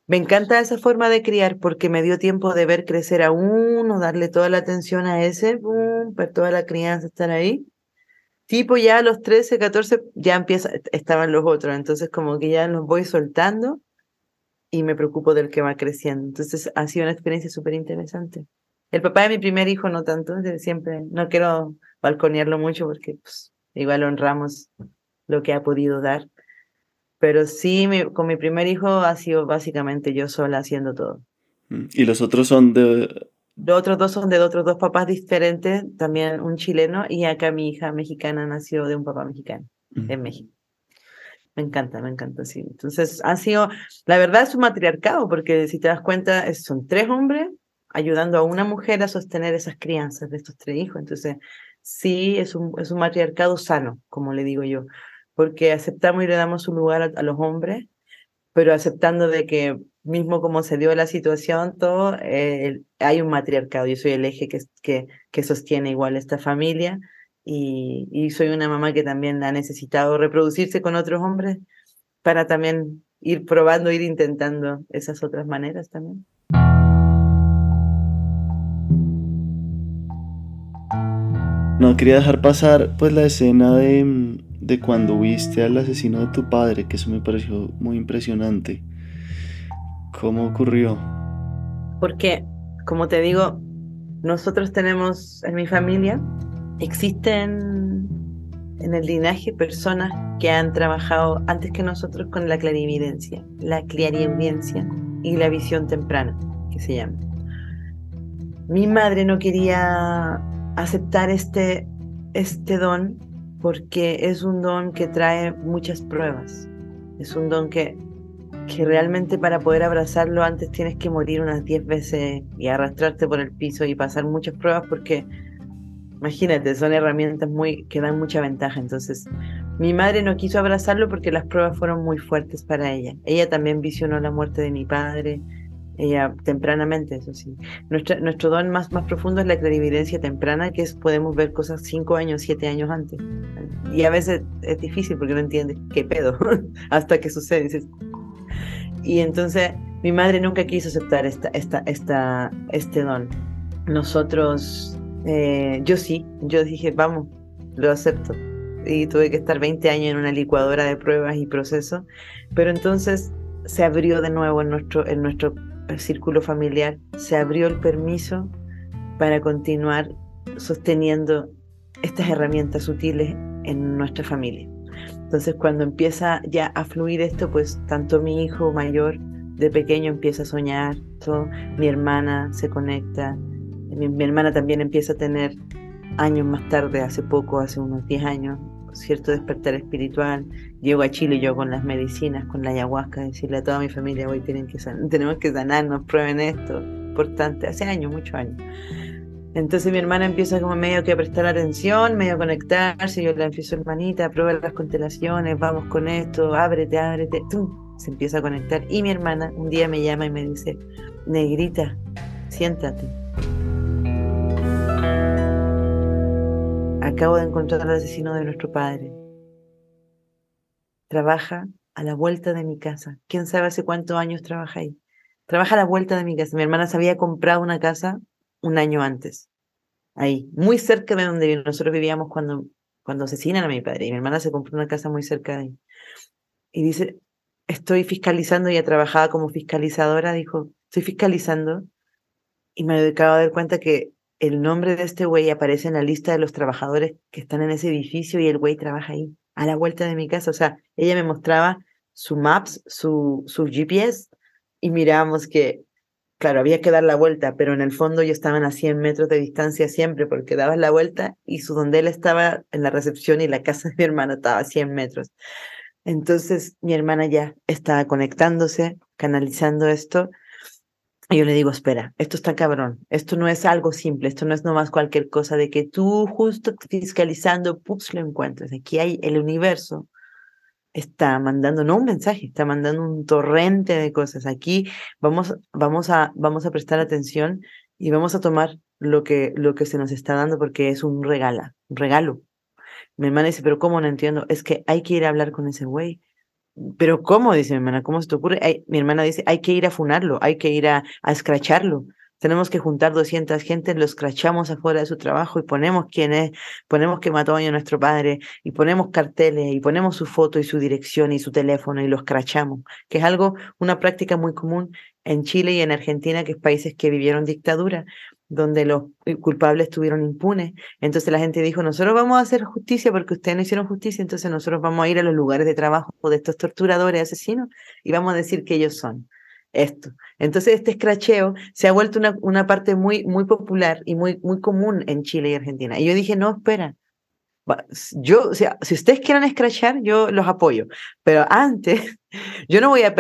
me encanta esa forma de criar porque me dio tiempo de ver crecer a uno, darle toda la atención a ese, boom, ver toda la crianza estar ahí tipo ya a los 13, 14 ya empieza, estaban los otros, entonces como que ya los voy soltando y me preocupo del que va creciendo. Entonces ha sido una experiencia súper interesante. El papá de mi primer hijo no tanto, siempre, no quiero balconearlo mucho porque pues, igual honramos lo que ha podido dar. Pero sí, con mi primer hijo ha sido básicamente yo sola haciendo todo. Mm, ¿Y los otros son de...? Los otros dos son de otros dos papás diferentes, también un chileno, y acá mi hija mexicana nació de un papá mexicano en México. Me encanta, me encanta, sí. Entonces, han sido, la verdad es un matriarcado, porque si te das cuenta, son tres hombres ayudando a una mujer a sostener esas crianzas de estos tres hijos. Entonces, sí, es un, es un matriarcado sano, como le digo yo, porque aceptamos y le damos su lugar a, los hombres, pero aceptando de que mismo como se dio la situación, todo, eh, hay un matriarcado. Yo soy el eje que, que, que sostiene igual esta familia y, y, soy una mamá que también ha necesitado reproducirse con otros hombres para también ir probando, ir intentando esas otras maneras también. No quería dejar pasar pues la escena de, de cuando viste al asesino de tu padre, que eso me pareció muy impresionante. ¿Cómo ocurrió? Porque, como te digo, nosotros tenemos en mi familia, existen en el linaje personas que han trabajado antes que nosotros con la clarividencia, la clarividencia y la visión temprana, que se llama. Mi madre no quería aceptar este, este don porque es un don que trae muchas pruebas. Es un don que, que realmente para poder abrazarlo antes tienes que morir unas 10 veces y arrastrarte por el piso y pasar muchas pruebas porque, imagínate, son herramientas muy, que dan mucha ventaja. Entonces, mi madre no quiso abrazarlo porque las pruebas fueron muy fuertes para ella. Ella también visionó la muerte de mi padre, ella tempranamente, eso sí. Nuestra, nuestro don más, más profundo es la clarividencia temprana, que es podemos ver cosas cinco años, siete años antes. Y a veces es difícil porque no entiendes qué pedo [LAUGHS] hasta que sucede. Y entonces mi madre nunca quiso aceptar esta, esta, esta, este don. Nosotros, eh, yo sí, yo dije, vamos, lo acepto. Y tuve que estar 20 años en una licuadora de pruebas y procesos. Pero entonces se abrió de nuevo en nuestro, en nuestro círculo familiar, se abrió el permiso para continuar sosteniendo estas herramientas útiles en nuestra familia. Entonces cuando empieza ya a fluir esto, pues tanto mi hijo mayor de pequeño empieza a soñar, todo, mi hermana se conecta, mi, mi hermana también empieza a tener años más tarde, hace poco, hace unos 10 años, cierto despertar espiritual. Llego a Chile yo con las medicinas, con la ayahuasca, decirle a toda mi familia, hoy tienen que [LAUGHS] tenemos que sanarnos, prueben esto. Importante, hace años, muchos años. Entonces mi hermana empieza como medio que a prestar atención, medio a conectarse, yo le empiezo, hermanita, prueba las constelaciones, vamos con esto, ábrete, ábrete, ¡tum! se empieza a conectar. Y mi hermana un día me llama y me dice, negrita, siéntate Acabo de encontrar al asesino de nuestro padre. Trabaja a la vuelta de mi casa. ¿Quién sabe hace cuántos años trabaja ahí? Trabaja a la vuelta de mi casa. Mi hermana se había comprado una casa un año antes. Ahí, muy cerca de donde nosotros vivíamos cuando, cuando asesinan a mi padre. Y mi hermana se compró una casa muy cerca de ahí. Y dice, estoy fiscalizando, ella trabajaba como fiscalizadora, dijo, estoy fiscalizando. Y me acabo de dar cuenta que el nombre de este güey aparece en la lista de los trabajadores que están en ese edificio y el güey trabaja ahí, a la vuelta de mi casa. O sea, ella me mostraba su maps, su, su GPS y mirábamos que, claro, había que dar la vuelta, pero en el fondo yo estaban a 100 metros de distancia siempre porque dabas la vuelta y su donde él estaba en la recepción y la casa de mi hermana estaba a 100 metros. Entonces mi hermana ya estaba conectándose, canalizando esto y yo le digo, espera, esto está cabrón, esto no es algo simple, esto no es nomás cualquier cosa de que tú justo fiscalizando, pups, lo encuentres. Aquí hay el universo, está mandando, no un mensaje, está mandando un torrente de cosas. Aquí vamos, vamos, a, vamos a prestar atención y vamos a tomar lo que, lo que se nos está dando porque es un regalo, un regalo. Mi hermana dice, pero ¿cómo no entiendo? Es que hay que ir a hablar con ese güey pero ¿cómo? Dice mi hermana, ¿cómo se te ocurre? mi hermana dice, hay que ir a funarlo, hay que ir a, a escracharlo. Tenemos que juntar 200 gente, lo escrachamos afuera de su trabajo y ponemos quién es, ponemos que mató a nuestro padre y ponemos carteles y ponemos su foto y su dirección y su teléfono y lo escrachamos, que es algo, una práctica muy común en Chile y en Argentina, que es países que vivieron dictadura. Donde los culpables estuvieron impunes. Entonces la gente dijo, nosotros vamos a hacer justicia porque ustedes no hicieron justicia, entonces nosotros vamos a ir a los lugares de trabajo de estos torturadores, asesinos, y vamos a decir que ellos son esto. Entonces este escracheo se ha vuelto una, una parte muy, muy popular y muy, muy común en Chile y Argentina. Y yo dije, no, espera, yo, o sea, si ustedes quieren escrachar, yo los apoyo. Pero antes, [LAUGHS] yo no voy a,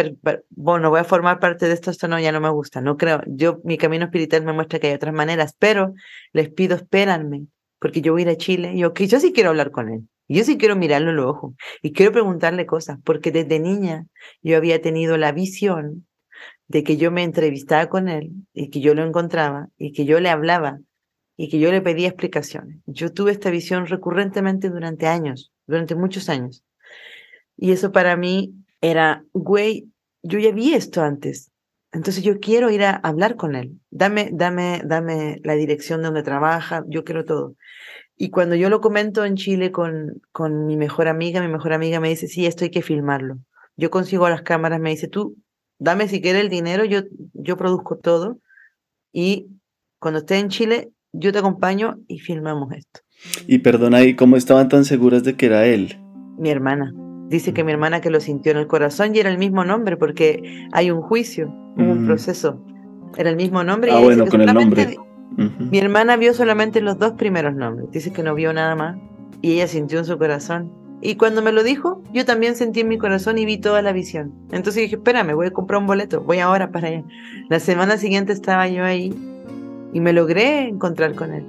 bueno, voy a formar parte de esto, esto no, ya no me gusta, no creo. Yo, mi camino espiritual me muestra que hay otras maneras, pero les pido, espéranme, porque yo voy a ir a Chile, yo, que yo sí quiero hablar con él. Yo sí quiero mirarlo en los ojos y quiero preguntarle cosas, porque desde niña yo había tenido la visión de que yo me entrevistaba con él y que yo lo encontraba y que yo le hablaba y que yo le pedía explicaciones. Yo tuve esta visión recurrentemente durante años, durante muchos años. Y eso para mí era, güey, yo ya vi esto antes. Entonces yo quiero ir a hablar con él. Dame, dame, dame la dirección de donde trabaja, yo quiero todo. Y cuando yo lo comento en Chile con, con mi mejor amiga, mi mejor amiga me dice, sí, esto hay que filmarlo. Yo consigo las cámaras, me dice, tú, dame si quieres el dinero, yo, yo produzco todo. Y cuando esté en Chile, yo te acompaño y filmamos esto. Y perdona, ¿y cómo estaban tan seguras de que era él? Mi hermana. Dice que mi hermana que lo sintió en el corazón y era el mismo nombre porque hay un juicio, un mm. proceso. Era el mismo nombre. Ah, bueno, con el nombre. Mi hermana vio solamente los dos primeros nombres. Dice que no vio nada más y ella sintió en su corazón. Y cuando me lo dijo, yo también sentí en mi corazón y vi toda la visión. Entonces dije, espérame, voy a comprar un boleto, voy ahora para allá. La semana siguiente estaba yo ahí y me logré encontrar con él.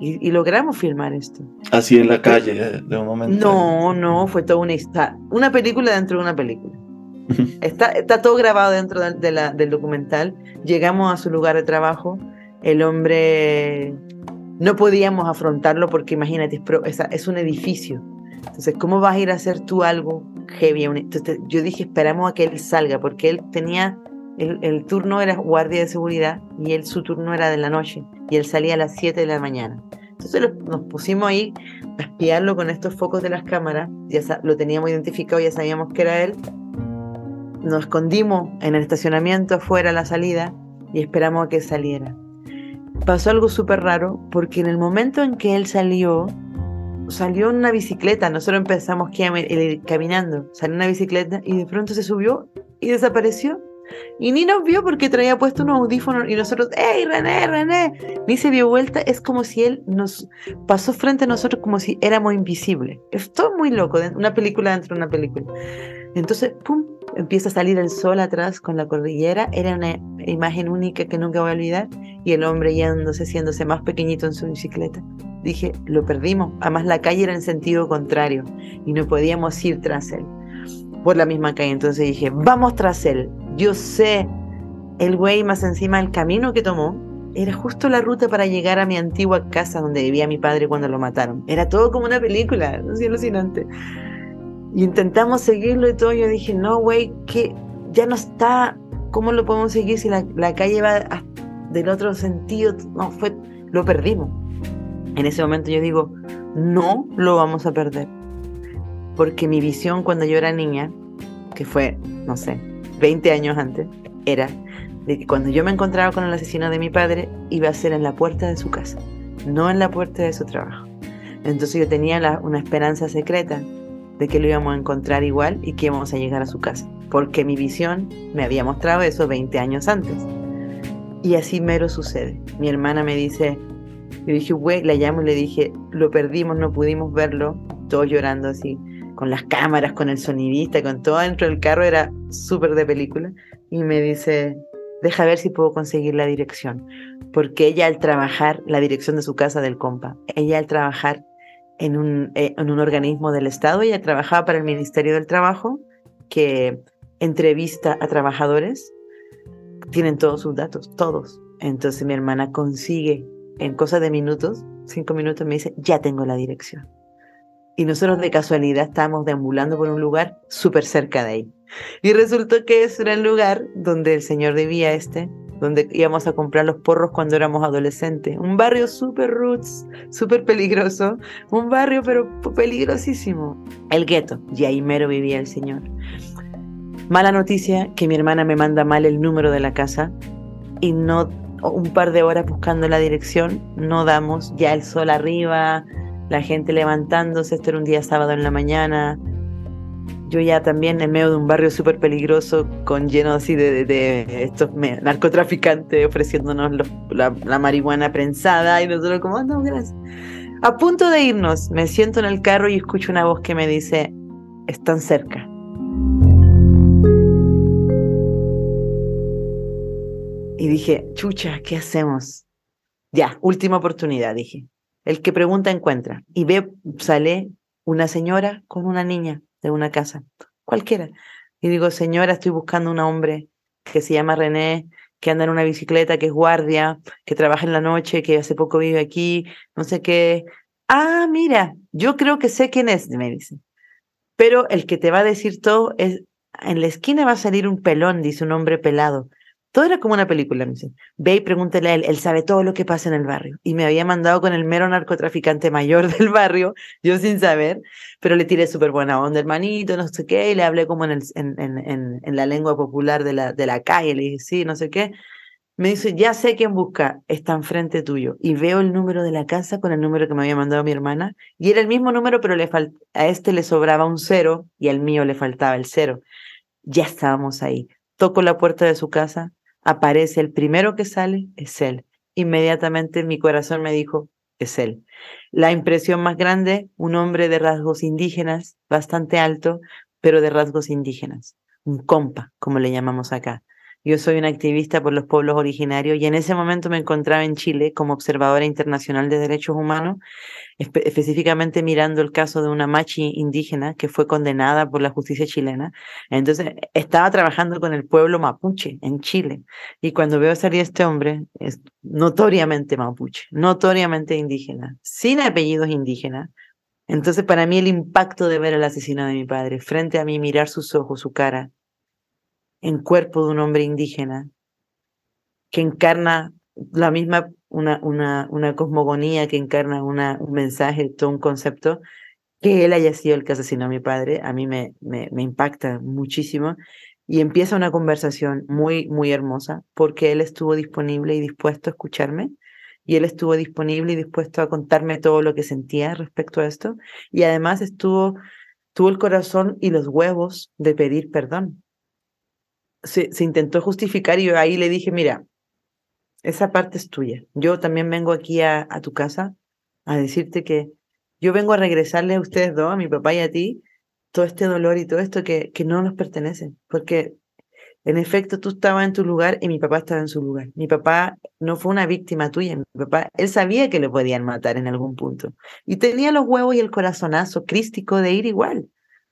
Y, logramos filmar esto. Así en la calle, de un momento. No, no, fue toda una, una película dentro de una película. [LAUGHS] está, está todo grabado dentro de, la, del documental. Llegamos a su lugar de trabajo. El hombre no podíamos afrontarlo porque imagínate, es, es un edificio. Entonces, ¿cómo vas a ir a hacer tú algo heavy? Entonces, yo dije, esperamos a que él salga porque él tenía el, turno era guardia de seguridad y él su turno era de la noche y él salía a las 7 de la mañana. Entonces nos pusimos ahí a espiarlo con estos focos de las cámaras, ya lo teníamos identificado, ya sabíamos que era él. Nos escondimos en el estacionamiento afuera la salida y esperamos a que saliera. Pasó algo súper raro porque en el momento en que él salió, salió en una bicicleta, nosotros empezamos que ir caminando, salió una bicicleta y de pronto se subió y desapareció y ni nos vio porque traía puesto unos audífonos y nosotros, ¡Ey, René, René! Ni se dio vuelta. Es como si él nos pasó frente a nosotros como si éramos invisibles. Es todo muy loco, una película dentro de una película. Entonces, ¡pum! Empieza a salir el sol atrás con la cordillera. Era una imagen única que nunca voy a olvidar. Y el hombre yéndose, haciéndose más pequeñito en su bicicleta. Dije, lo perdimos. Además, la calle era en sentido contrario y no podíamos ir tras él por la misma calle. Entonces dije, vamos tras él. Yo sé, el güey más encima del camino que tomó era justo la ruta para llegar a mi antigua casa donde vivía mi padre cuando lo mataron. Era todo como una película, no alucinante. Y intentamos seguirlo y todo. Yo dije, no, güey, que ya no está. ¿Cómo lo podemos seguir si la calle va del otro sentido? No, fue, lo perdimos. En ese momento yo digo, no lo vamos a perder porque mi visión cuando yo era niña, que fue, no sé, 20 años antes, era de que cuando yo me encontraba con el asesino de mi padre, iba a ser en la puerta de su casa, no en la puerta de su trabajo. Entonces yo tenía una esperanza secreta de que lo íbamos a encontrar igual y que íbamos a llegar a su casa, porque mi visión me había mostrado eso 20 años antes. Y así mero sucede. Mi hermana me dice, yo dije, güey, la llamo y le dije, lo perdimos, no pudimos verlo, todos llorando así con las cámaras, con el sonidista, con todo dentro del carro, era súper de película. Y me dice, deja ver si puedo conseguir la dirección. Porque ella al trabajar, la dirección de su casa del compa, ella al trabajar en un, eh, en un organismo del Estado, ella trabajaba para el Ministerio del Trabajo, que entrevista a trabajadores, tienen todos sus datos, todos. Entonces mi hermana consigue, en cosa de minutos, cinco minutos, me dice, ya tengo la dirección y nosotros de casualidad estábamos deambulando por un lugar súper cerca de ahí. Y resultó que ese era el lugar donde el señor vivía este, donde íbamos a comprar los porros cuando éramos adolescentes. Un barrio súper roots, súper peligroso, un barrio pero peligrosísimo. El gueto, y ahí mero vivía el señor. Mala noticia que mi hermana me manda mal el número de la casa y no un par de horas buscando la dirección, no damos, ya el sol arriba, la gente levantándose, este era un día sábado en la mañana, yo ya también en medio de un barrio súper peligroso, con lleno así de, estos narcotraficantes ofreciéndonos la, la, marihuana prensada y nosotros como, no, gracias. A punto de irnos, me siento en el carro y escucho una voz que me dice, están cerca. Y dije, chucha, ¿qué hacemos? Ya, última oportunidad, dije. El que pregunta encuentra. Y ve, sale una señora con una niña de una casa, cualquiera. Y digo, señora, estoy buscando un hombre que se llama René, que anda en una bicicleta, que es guardia, que trabaja en la noche, que hace poco vive aquí, no sé qué. Ah, mira, yo creo que sé quién es, me dice. Pero el que te va a decir todo es, en la esquina va a salir un pelón, dice un hombre pelado. Todo era como una película, me dice. Ve y pregúntele a él, él sabe todo lo que pasa en el barrio. Y me había mandado con el mero narcotraficante mayor [LAUGHS] del barrio, yo sin saber, pero le tiré súper buena onda, hermanito, no sé qué, y le hablé como en, el, en, en, en, la lengua popular de la, de la calle, le dije, sí, no sé qué. Me dice, ya sé quién busca, está enfrente tuyo. Y veo el número de la casa con el número que me había mandado mi hermana. Y era el mismo número, pero le a este le sobraba un cero y al mío le faltaba el cero. Ya estábamos ahí. Toco la puerta de su casa, aparece el primero que sale, es él. Inmediatamente mi corazón me dijo, es él. La impresión más grande, un hombre de rasgos indígenas, bastante alto, pero de rasgos indígenas. Un compa, como le llamamos acá. Yo soy una activista por los pueblos originarios y en ese momento me encontraba en Chile como observadora internacional de derechos humanos, específicamente mirando el caso de una machi indígena que fue condenada por la justicia chilena. Entonces, estaba trabajando con el pueblo mapuche en Chile y cuando veo salir este hombre, es notoriamente mapuche, notoriamente indígena, sin apellidos indígenas, entonces, para mí el impacto de ver al asesino de mi padre frente a mí, mirar sus ojos, su cara, en cuerpo de un hombre indígena que encarna la misma, una, una, una cosmogonía que encarna un mensaje, todo un concepto, que él haya sido el que asesinó a mi padre, a mí me, me, me impacta muchísimo. Y empieza una conversación muy, muy hermosa, porque él estuvo disponible y dispuesto a escucharme, y él estuvo disponible y dispuesto a contarme todo lo que sentía respecto a esto, y además estuvo, tuvo el corazón y los huevos de pedir perdón se, intentó justificar y yo ahí le dije, mira, esa parte es tuya. Yo también vengo aquí a, a, tu casa a decirte que yo vengo a regresarle a ustedes dos, a mi papá y a ti, todo este dolor y todo esto que, que no nos pertenece, porque en efecto tú estabas en tu lugar y mi papá estaba en su lugar. Mi papá no fue una víctima tuya, mi papá, él sabía que le podían matar en algún punto y tenía los huevos y el corazonazo crístico de ir igual.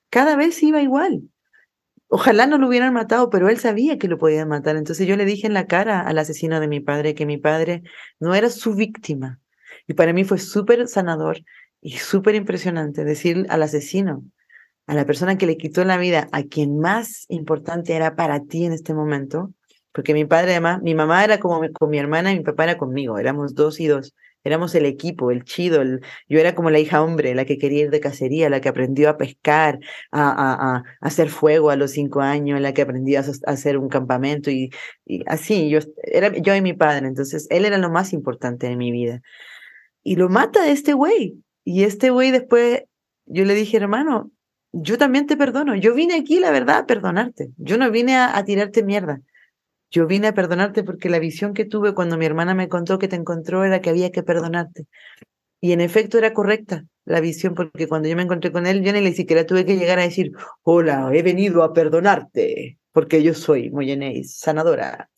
Cada vez iba igual. Ojalá no lo hubieran matado, pero él sabía que lo podían matar. Entonces yo le dije en la cara al asesino de mi padre que mi padre no era su víctima. Y para mí fue súper sanador y súper impresionante decir al asesino, a la persona que le quitó la vida, a quien más importante era para ti en este momento, porque mi padre además, mi mamá era como con mi hermana y mi papá era conmigo, éramos dos y dos. Éramos el equipo, el chido. Yo era como la hija hombre, la que quería ir de cacería, la que aprendió a pescar, a, hacer fuego a los cinco años, la que aprendió a, hacer un campamento y, así. Yo, era yo y mi padre. Entonces, él era lo más importante de mi vida. Y lo mata este güey. Y este güey después, yo le dije, hermano, yo también te perdono. Yo vine aquí, la verdad, a perdonarte. Yo no vine a tirarte mierda. Yo vine a perdonarte porque la visión que tuve cuando mi hermana me contó que te encontró era que había que perdonarte. Y en efecto era correcta la visión, porque cuando yo me encontré con él, yo ni siquiera tuve que llegar a decir, hola, he venido a perdonarte, porque yo soy Moyenéis, sanadora.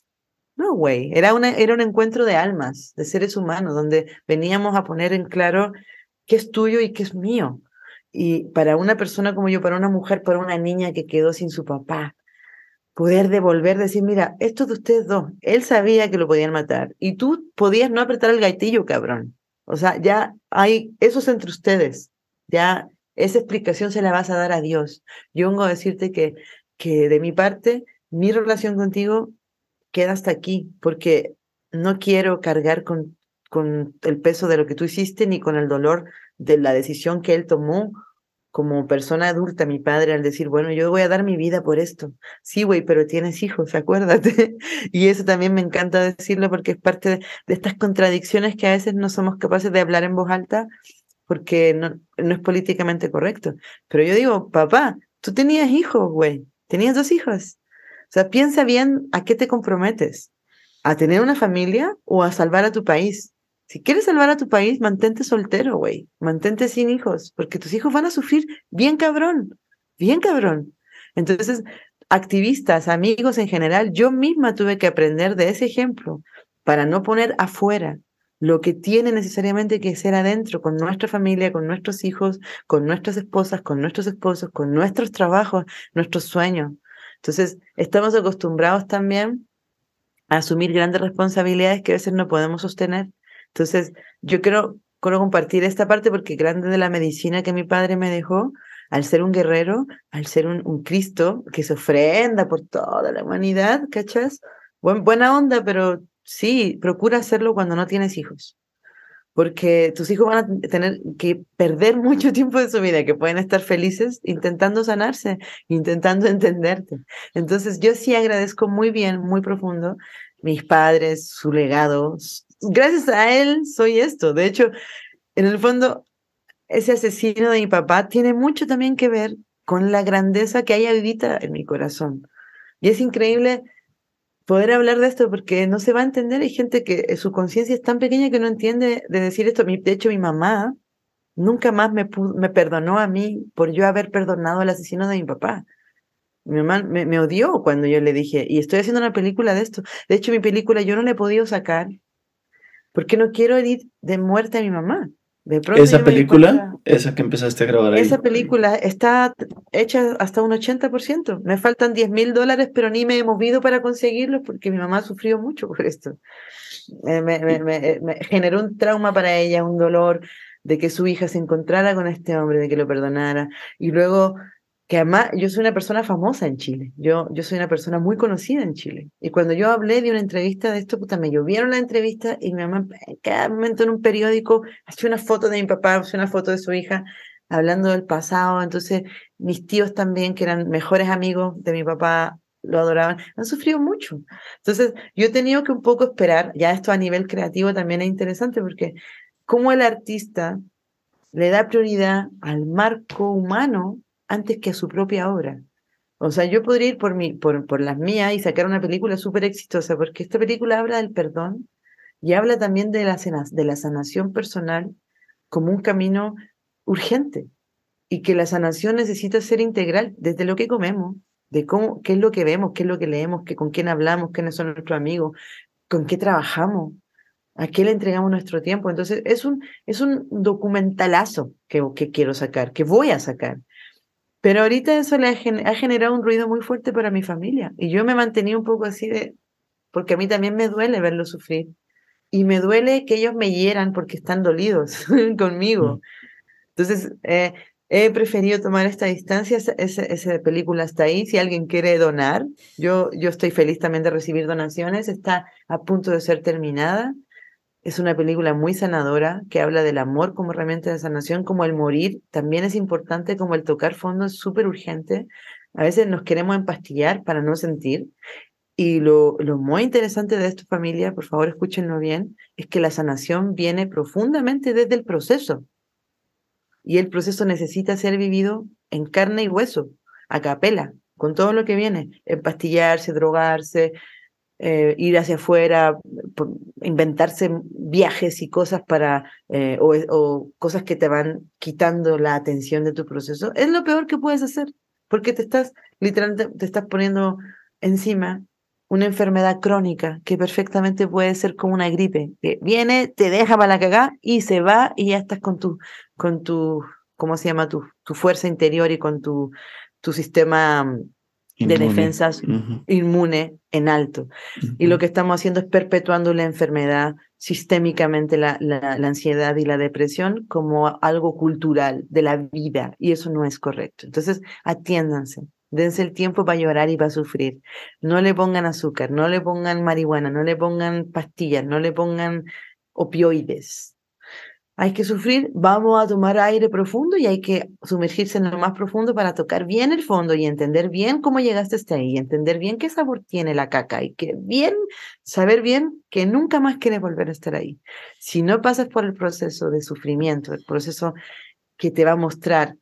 No, güey, era, era un encuentro de almas, de seres humanos, donde veníamos a poner en claro qué es tuyo y qué es mío. Y para una persona como yo, para una mujer, para una niña que quedó sin su papá, poder devolver, decir, mira, esto de ustedes dos, él sabía que lo podían matar y tú podías no apretar el gaitillo, cabrón. O sea, ya hay, eso es entre ustedes, ya esa explicación se la vas a dar a Dios. Yo vengo a decirte que, que de mi parte, mi relación contigo queda hasta aquí, porque no quiero cargar con, con el peso de lo que tú hiciste ni con el dolor de la decisión que él tomó como persona adulta, mi padre, al decir, bueno, yo voy a dar mi vida por esto. Sí, güey, pero tienes hijos, acuérdate. [LAUGHS] y eso también me encanta decirlo porque es parte de, estas contradicciones que a veces no somos capaces de hablar en voz alta porque no, no es políticamente correcto. Pero yo digo, papá, tú tenías hijos, güey, tenías dos hijos. O sea, piensa bien a qué te comprometes, a tener una familia o a salvar a tu país. Si quieres salvar a tu país, mantente soltero, güey. Mantente sin hijos, porque tus hijos van a sufrir bien cabrón, bien cabrón. Entonces, activistas, amigos en general, yo misma tuve que aprender de ese ejemplo para no poner afuera lo que tiene necesariamente que ser adentro, con nuestra familia, con nuestros hijos, con nuestras esposas, con nuestros esposos, con nuestros trabajos, nuestros sueños. Entonces, estamos acostumbrados también a asumir grandes responsabilidades que a veces no podemos sostener entonces, yo quiero, quiero compartir esta parte porque grande de la medicina que mi padre me dejó, al ser un guerrero, al ser un, un Cristo que se ofrenda por toda la humanidad, ¿cachas? Buen, buena onda, pero sí, procura hacerlo cuando no tienes hijos. Porque tus hijos van a tener que perder [LAUGHS] mucho tiempo de su vida, que pueden estar felices intentando sanarse, intentando entenderte. Entonces, yo sí agradezco muy bien, muy profundo, mis padres, su legado, gracias a él soy esto. De hecho, en el fondo, ese asesino de mi papá tiene mucho también que ver con la grandeza que hay ahorita en mi corazón. Y es increíble poder hablar de esto porque no se va a entender. Hay gente que su conciencia es tan pequeña que no entiende de decir esto. De hecho, mi mamá nunca más me, perdonó a mí por yo haber perdonado al asesino de mi papá. Mi mamá me, me, odió cuando yo le dije, y estoy haciendo una película de esto. De hecho, mi película yo no la he podido sacar porque no quiero herir de muerte a mi mamá. De ¿Esa película? esa que empezaste a grabar ahí. Esa película está hecha hasta un 80%. Me faltan 10 mil dólares, pero ni me he movido para conseguirlos porque mi mamá sufrió mucho por esto. me, me, me, generó un trauma para ella, un dolor de que su hija se encontrara con este hombre, de que lo perdonara. Y luego que además yo soy una persona famosa en Chile, yo, yo soy una persona muy conocida en Chile. Y cuando yo hablé de una entrevista de esto, puta, me llovieron la entrevista y mi mamá en cada momento en un periódico hacía una foto de mi papá, hacía una foto de su hija, hablando del pasado. Entonces, mis tíos también, que eran mejores amigos de mi papá, lo adoraban, han sufrido mucho. Entonces, yo he tenido que un poco esperar, ya esto a nivel creativo también es interesante, porque como el artista le da prioridad al marco humano antes que a su propia obra. O sea, yo podría ir por, mi, por, las mías y sacar una película súper exitosa, porque esta película habla del perdón y habla también de la, sanación personal como un camino urgente y que la sanación necesita ser integral desde lo que comemos, de cómo, qué es lo que vemos, qué es lo que leemos, qué, con quién hablamos, quiénes son nuestros amigos, con qué trabajamos, a qué le entregamos nuestro tiempo. Entonces, es un, es un documentalazo que, que quiero sacar, que voy a sacar, pero ahorita eso le ha, generado un ruido muy fuerte para mi familia. Y yo me mantenía un poco así de, porque a mí también me duele verlo sufrir. Y me duele que ellos me hieran porque están dolidos [LAUGHS] conmigo. Entonces, eh, he preferido tomar esta distancia. Esa, película está ahí. Si alguien quiere donar, yo, yo estoy feliz también de recibir donaciones. Está a punto de ser terminada. Es una película muy sanadora que habla del amor como herramienta de sanación, como el morir también es importante, como el tocar fondo es súper urgente. A veces nos queremos empastillar para no sentir. Y lo, lo muy interesante de esta familia, por favor escúchenlo bien, es que la sanación viene profundamente desde el proceso. Y el proceso necesita ser vivido en carne y hueso, a capela, con todo lo que viene, empastillarse, drogarse, eh, ir hacia afuera, inventarse viajes y cosas para, eh, o, cosas que te van quitando la atención de tu proceso, es lo peor que puedes hacer, porque te estás, literalmente, te estás poniendo encima una enfermedad crónica que perfectamente puede ser como una gripe, que viene, te deja para la cagá y se va y ya estás con tu, con tu, ¿cómo se llama? Tu, tu fuerza interior y con tu, tu sistema de defensas inmune en alto. Y lo que estamos haciendo es perpetuando la enfermedad sistémicamente, la, la, ansiedad y la depresión como algo cultural de la vida. Y eso no es correcto. Entonces, atiéndanse. Dense el tiempo para llorar y para sufrir. No le pongan azúcar, no le pongan marihuana, no le pongan pastillas, no le pongan opioides. Hay que sufrir, vamos a tomar aire profundo y hay que sumergirse en lo más profundo para tocar bien el fondo y entender bien cómo llegaste hasta ahí, entender bien qué sabor tiene la caca y que bien, saber bien que nunca más quieres volver a estar ahí. Si no pasas por el proceso de sufrimiento, el proceso que te va a mostrar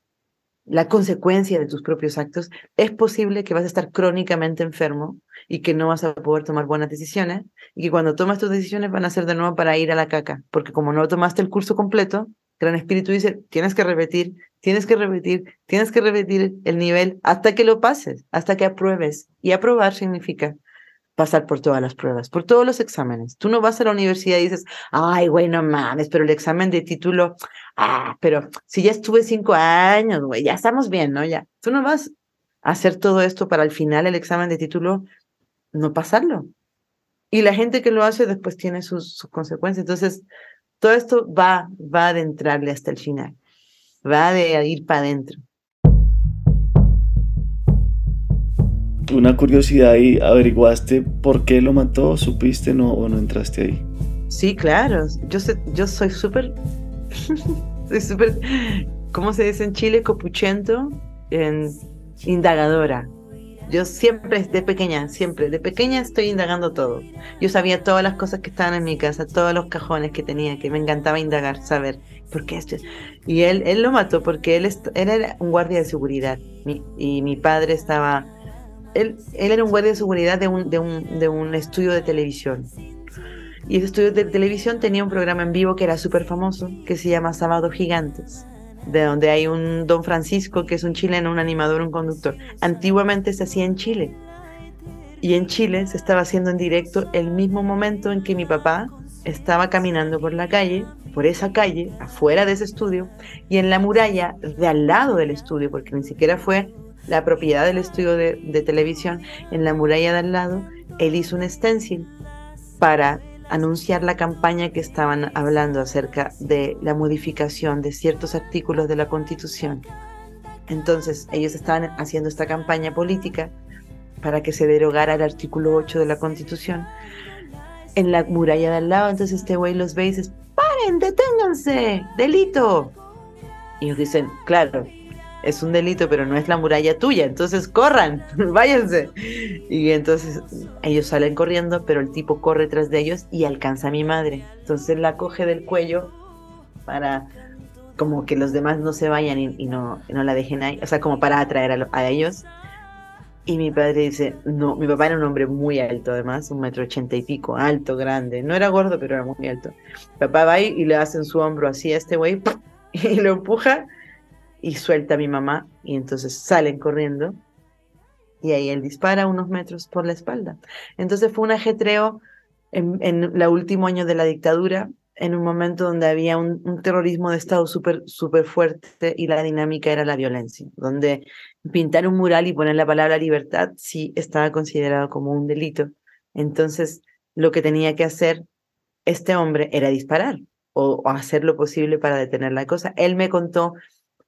la consecuencia de tus propios actos, es posible que vas a estar crónicamente enfermo y que no vas a poder tomar buenas decisiones y que cuando tomas tus decisiones van a ser de nuevo para ir a la caca, porque como no tomaste el curso completo, Gran Espíritu dice, tienes que repetir, tienes que repetir, tienes que repetir el nivel hasta que lo pases, hasta que apruebes. Y aprobar significa pasar por todas las pruebas, por todos los exámenes. Tú no vas a la universidad y dices, ay, güey, no mames, pero el examen de título, ah, pero si ya estuve cinco años, güey, ya estamos bien, ¿no? Ya. Tú no vas a hacer todo esto para al final el examen de título no pasarlo. Y la gente que lo hace después tiene sus, consecuencias. Entonces, todo esto va, va a adentrarle hasta el final, va de ir para adentro. Una curiosidad y averiguaste por qué lo mató, supiste no, o no entraste ahí. Sí, claro. Yo, sé, yo soy súper, [LAUGHS] soy súper, ¿cómo se dice en Chile? Copuchento, en, indagadora. Yo siempre, de pequeña, siempre, de pequeña estoy indagando todo. Yo sabía todas las cosas que estaban en mi casa, todos los cajones que tenía, que me encantaba indagar, saber por qué esto. Y él, él lo mató porque él, era un guardia de seguridad y mi padre estaba... Él, era un guardia de seguridad de un estudio de televisión. Y ese estudio de televisión tenía un programa en vivo que era súper famoso, que se llama Sábado Gigantes de donde hay un don Francisco, que es un chileno, un animador, un conductor. Antiguamente se hacía en Chile. Y en Chile se estaba haciendo en directo el mismo momento en que mi papá estaba caminando por la calle, por esa calle, afuera de ese estudio, y en la muralla de al lado del estudio, porque ni siquiera fue la propiedad del estudio de, televisión, en la muralla de al lado, él hizo un stencil para anunciar la campaña que estaban hablando acerca de la modificación de ciertos artículos de la Constitución. Entonces, ellos estaban haciendo esta campaña política para que se derogara el artículo 8 de la Constitución en la muralla de al lado. Entonces, este güey los ve y dice: ¡Paren, deténganse! ¡Delito! Y ellos dicen: Claro, es un delito, pero no es la muralla tuya, entonces corran, [LAUGHS] váyanse. Y entonces ellos salen corriendo, pero el tipo corre tras de ellos y alcanza a mi madre. Entonces la coge del cuello para como que los demás no se vayan y, no, no, la dejen ahí, o sea, como para atraer a, ellos. Y mi padre dice, no, mi papá era un hombre muy alto además, un metro ochenta y pico, alto, grande. No era gordo, pero era muy alto. Papá va ahí y le hace en su hombro así a este güey [LAUGHS] y lo empuja y suelta a mi mamá y entonces salen corriendo y ahí él dispara unos metros por la espalda. Entonces fue un ajetreo en, el último año de la dictadura, en un momento donde había un, terrorismo de Estado súper súper fuerte y la dinámica era la violencia, donde pintar un mural y poner la palabra libertad sí estaba considerado como un delito. Entonces lo que tenía que hacer este hombre era disparar o hacer lo posible para detener la cosa. Él me contó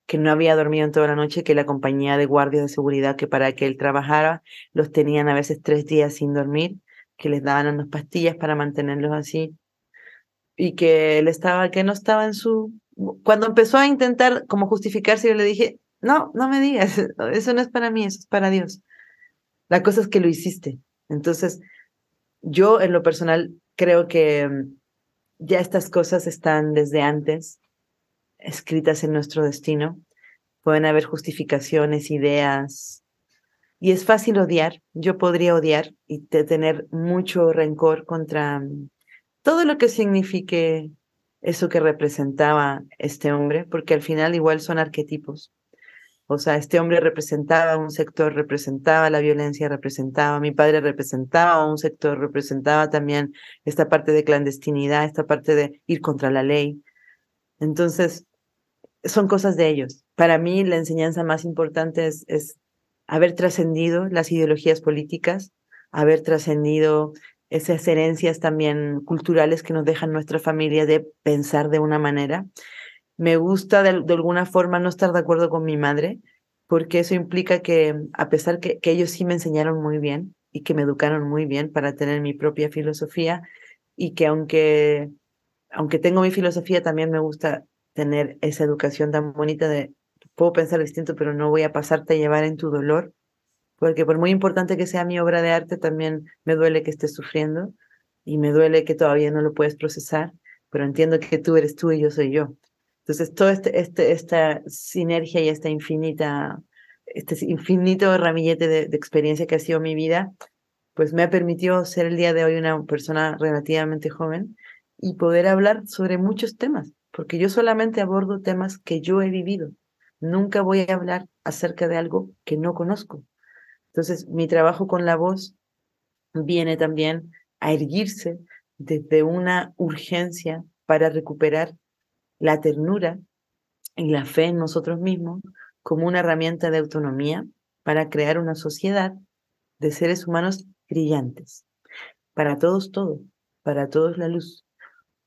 que no había dormido en toda la noche, que la compañía de guardias de seguridad que para que él trabajara los tenían a veces tres días sin dormir, que les daban unas pastillas para mantenerlos así y que él estaba, que no estaba en su... Cuando empezó a intentar como justificarse, yo le dije, no, no me digas, [LAUGHS] eso no es para mí, eso es para Dios. La cosa es que lo hiciste. Entonces, yo en lo personal creo que mm, ya estas cosas están desde antes escritas en nuestro destino. Pueden haber justificaciones, ideas. Y es fácil odiar. Yo podría odiar y tener mucho rencor contra mm, todo lo que signifique eso que representaba este hombre, porque al final igual son arquetipos. O sea, este hombre representaba un sector, representaba la violencia, representaba, mi padre representaba un sector, representaba también esta parte de clandestinidad, esta parte de ir contra la ley. Entonces, son cosas de ellos. Para mí la enseñanza más importante es, haber trascendido las ideologías políticas, haber trascendido esas herencias también culturales que nos dejan nuestra familia de pensar de una manera. Me gusta de, alguna forma no estar de acuerdo con mi madre, porque eso implica que a pesar que, que ellos sí me enseñaron muy bien y que me educaron muy bien para tener mi propia filosofía y que aunque aunque tengo mi filosofía, también me gusta tener esa educación tan bonita de puedo pensar distinto, pero no voy a pasarte a llevar en tu dolor, porque por muy importante que sea mi obra de arte, también me duele que estés sufriendo y me duele que todavía no lo puedes procesar, pero entiendo que tú eres tú y yo soy yo. Entonces, toda este, este, esta sinergia y esta infinita, este infinito ramillete de, de experiencia que ha sido mi vida, pues me ha permitido ser el día de hoy una persona relativamente joven y poder hablar sobre muchos temas, porque yo solamente abordo temas que yo he vivido. Nunca voy a hablar acerca de algo que no conozco. Entonces, mi trabajo con la voz viene también a erguirse desde una urgencia para recuperar la ternura y la fe en nosotros mismos como una herramienta de autonomía para crear una sociedad de seres humanos brillantes. Para todos todo, para todos la luz,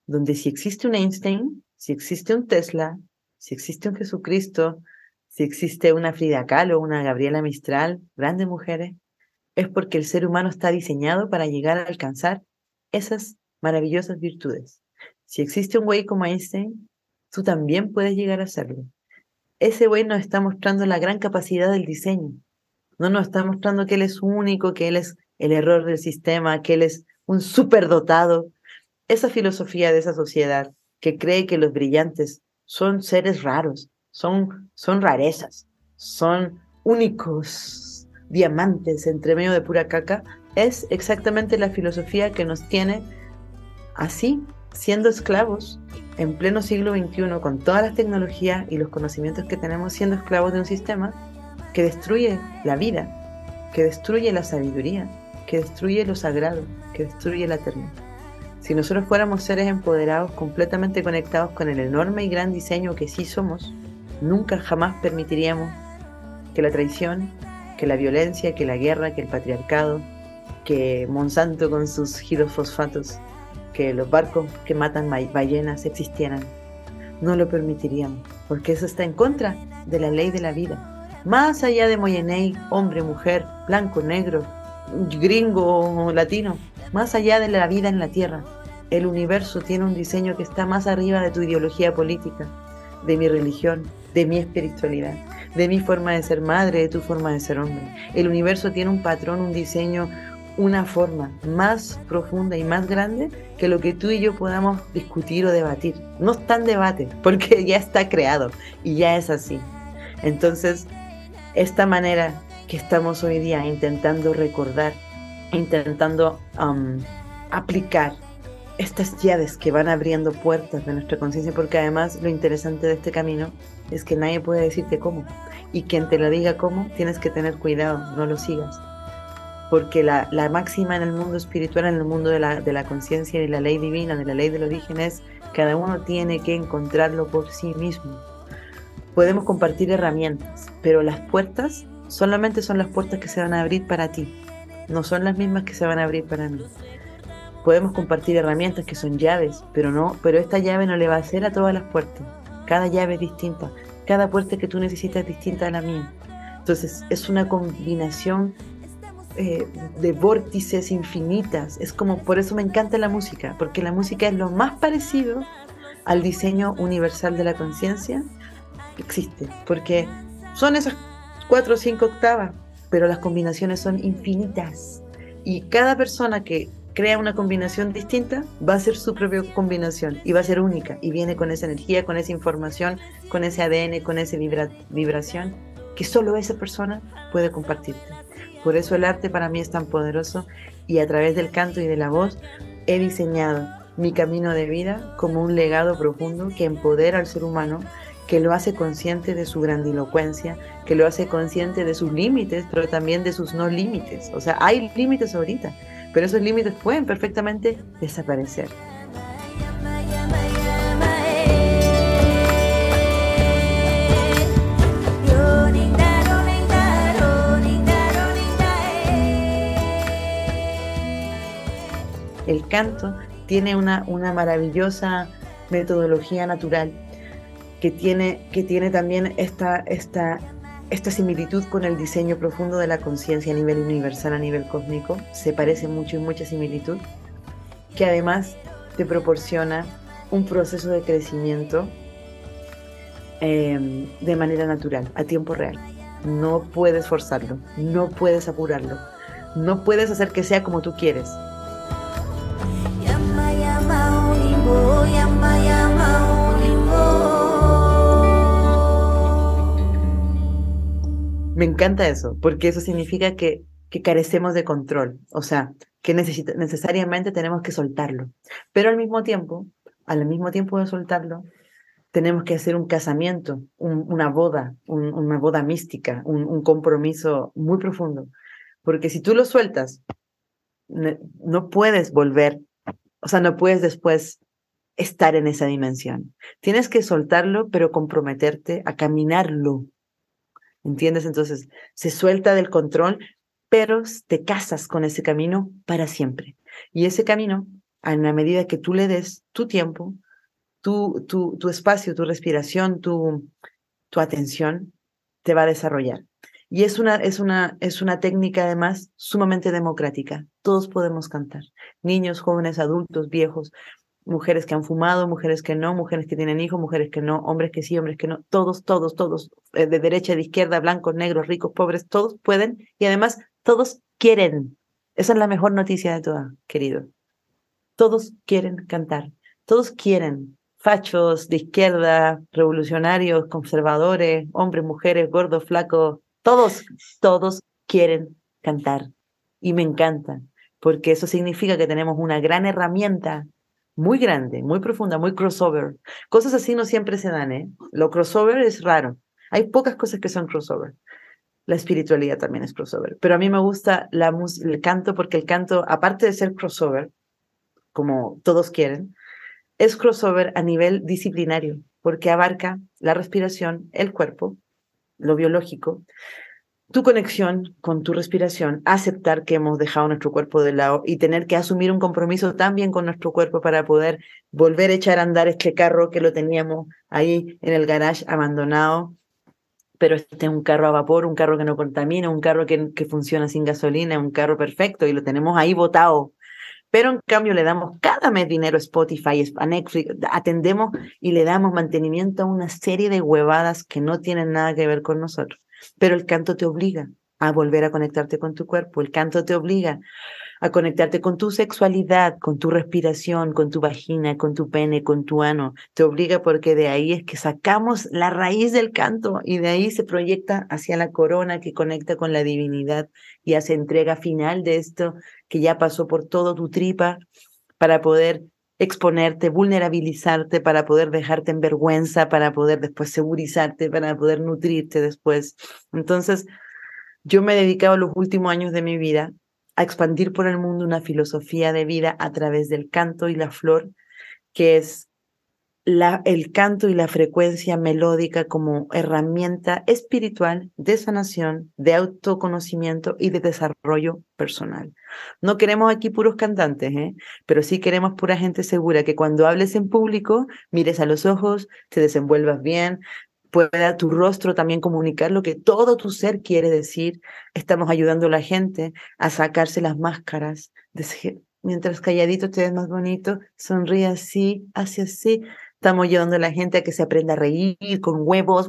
donde si existe un Einstein, si existe un Tesla, si existe un Jesucristo, si existe una Frida Kahlo, una Gabriela Mistral, grandes mujeres, es porque el ser humano está diseñado para llegar a alcanzar esas maravillosas virtudes. Si existe un güey como Einstein, tú también puedes llegar a serlo. Ese güey nos está mostrando la gran capacidad del diseño. No nos está mostrando que él es único, que él es el error del sistema, que él es un superdotado. Esa filosofía de esa sociedad que cree que los brillantes son seres raros, son, son rarezas, son únicos diamantes entre medio de pura caca, es exactamente la filosofía que nos tiene así, siendo esclavos en pleno siglo XXI, con todas las tecnologías y los conocimientos que tenemos, siendo esclavos de un sistema que destruye la vida, que destruye la sabiduría, que destruye lo sagrado, que destruye la eternidad. Si nosotros fuéramos seres empoderados, completamente conectados con el enorme y gran diseño que sí somos, nunca jamás permitiríamos que la traición, que la violencia, que la guerra, que el patriarcado, que Monsanto con sus girofosfatos, que los barcos que matan ballenas existieran. No lo permitiríamos, porque eso está en contra de la ley de la vida. Más allá de Moyenei, hombre, mujer, blanco, negro, gringo latino, más allá de la vida en la tierra, el universo tiene un diseño que está más arriba de tu ideología política, de mi religión, de mi espiritualidad, de mi forma de ser madre, de tu forma de ser hombre. El universo tiene un patrón, un diseño, una forma más profunda y más grande que lo que tú y yo podamos discutir o debatir. No está en debate, porque ya está creado y ya es así. Entonces, esta manera que estamos hoy día intentando recordar, intentando um, aplicar estas llaves que van abriendo puertas de nuestra conciencia, porque además lo interesante de este camino es que nadie puede decirte cómo. Y quien te lo diga cómo, tienes que tener cuidado, no lo sigas porque la, máxima en el mundo espiritual, en el mundo de la, de la conciencia y la ley divina, de la ley del origen es cada uno tiene que encontrarlo por sí mismo. Podemos compartir herramientas, pero las puertas solamente son las puertas que se van a abrir para ti, no son las mismas que se van a abrir para mí. Podemos compartir herramientas que son llaves, pero no, pero esta llave no le va a hacer a todas las puertas. Cada llave es distinta, cada puerta que tú necesitas es distinta a la mía. Entonces es una combinación eh, de vórtices infinitas. Es como, por eso me encanta la música, porque la música es lo más parecido al diseño universal de la conciencia que existe, porque son esas cuatro o cinco octavas, pero las combinaciones son infinitas. Y cada persona que crea una combinación distinta va a ser su propia combinación y va a ser única y viene con esa energía, con esa información, con ese ADN, con esa vibración que solo esa persona puede compartirte. Por eso el arte para mí es tan poderoso y a través del canto y de la voz he diseñado mi camino de vida como un legado profundo que empodera al ser humano, que lo hace consciente de su grandilocuencia, que lo hace consciente de sus límites, pero también de sus no límites. O sea, hay límites ahorita, pero esos límites pueden perfectamente desaparecer. el canto tiene una, una maravillosa metodología natural que tiene, que tiene también esta, esta, esta similitud con el diseño profundo de la conciencia a nivel universal, a nivel cósmico. Se parece mucho y mucha similitud, que además te proporciona un proceso de crecimiento em, de manera natural, a tiempo real. No puedes forzarlo, no puedes apurarlo, no puedes hacer que sea como tú quieres. Me encanta eso, porque eso significa que, carecemos de control, o sea, que necesariamente tenemos que soltarlo. Pero al mismo tiempo, al mismo tiempo de soltarlo, tenemos que hacer un casamiento, una boda, una boda mística, un, compromiso muy profundo. Porque si tú lo sueltas, no puedes volver, o sea, no puedes después estar en esa dimensión. Tienes que soltarlo, pero comprometerte a caminarlo ¿Entiendes? Entonces, se suelta del control, pero te casas con ese camino para siempre. Y ese camino, en la medida que tú le des tu tiempo, tu, tu, tu espacio, tu respiración, tu, tu atención, te va a desarrollar. Y es una, es, una, es una técnica además sumamente democrática. Todos podemos cantar. Niños, jóvenes, adultos, viejos mujeres que han fumado, mujeres que no, mujeres que tienen hijos, mujeres que no, hombres que sí, hombres que no, todos, todos, todos, eh, de derecha, de izquierda, blancos, negros, ricos, pobres, todos pueden y además todos quieren. Esa es la mejor noticia de todas, querido. Todos quieren cantar, todos quieren. Fachos de izquierda, revolucionarios, conservadores, hombres, mujeres, gordos, flacos, todos, todos quieren cantar. Y me encanta, porque eso significa que tenemos una gran herramienta muy grande, muy profunda, muy crossover. Cosas así no siempre se dan, ¿eh? Lo crossover es raro. Hay pocas cosas que son crossover. La espiritualidad también es crossover. Pero a mí me gusta la el canto porque el canto, aparte de ser crossover, como todos quieren, es crossover a nivel disciplinario, porque abarca la respiración, el cuerpo, lo biológico, tu conexión con tu respiración, aceptar que hemos dejado nuestro cuerpo de lado y tener que asumir un compromiso también con nuestro cuerpo para poder volver a echar a andar este carro que lo teníamos ahí en el garage abandonado. Pero este es un carro a vapor, un carro que no contamina, un carro que, que funciona sin gasolina, un carro perfecto y lo tenemos ahí botado. Pero en cambio le damos cada mes dinero a Spotify, a Netflix, atendemos y le damos mantenimiento a una serie de huevadas que no tienen nada que ver con nosotros. Pero el canto te obliga a volver a conectarte con tu cuerpo, el canto te obliga a conectarte con tu sexualidad, con tu respiración, con tu vagina, con tu pene, con tu ano. Te obliga porque de ahí es que sacamos la raíz del canto y de ahí se proyecta hacia la corona que conecta con la divinidad y hace entrega final de esto que ya pasó por todo tu tripa para poder exponerte, vulnerabilizarte para poder dejarte en vergüenza, para poder después segurizarte, para poder nutrirte después. Entonces, yo me he dedicado los últimos años de mi vida a expandir por el mundo una filosofía de vida a través del canto y la flor, que es el canto y la frecuencia melódica como herramienta espiritual de sanación, de autoconocimiento y de desarrollo personal. No queremos aquí puros cantantes, ¿eh? pero sí queremos pura gente segura que cuando hables en público mires a los ojos, te desenvuelvas bien, pueda tu rostro también comunicar lo que todo tu ser quiere decir. Estamos ayudando a la gente a sacarse las máscaras, mientras calladito te ves más bonito, sonríe así, hace así, Estamos ayudando a la gente a que se aprenda a reír con huevos,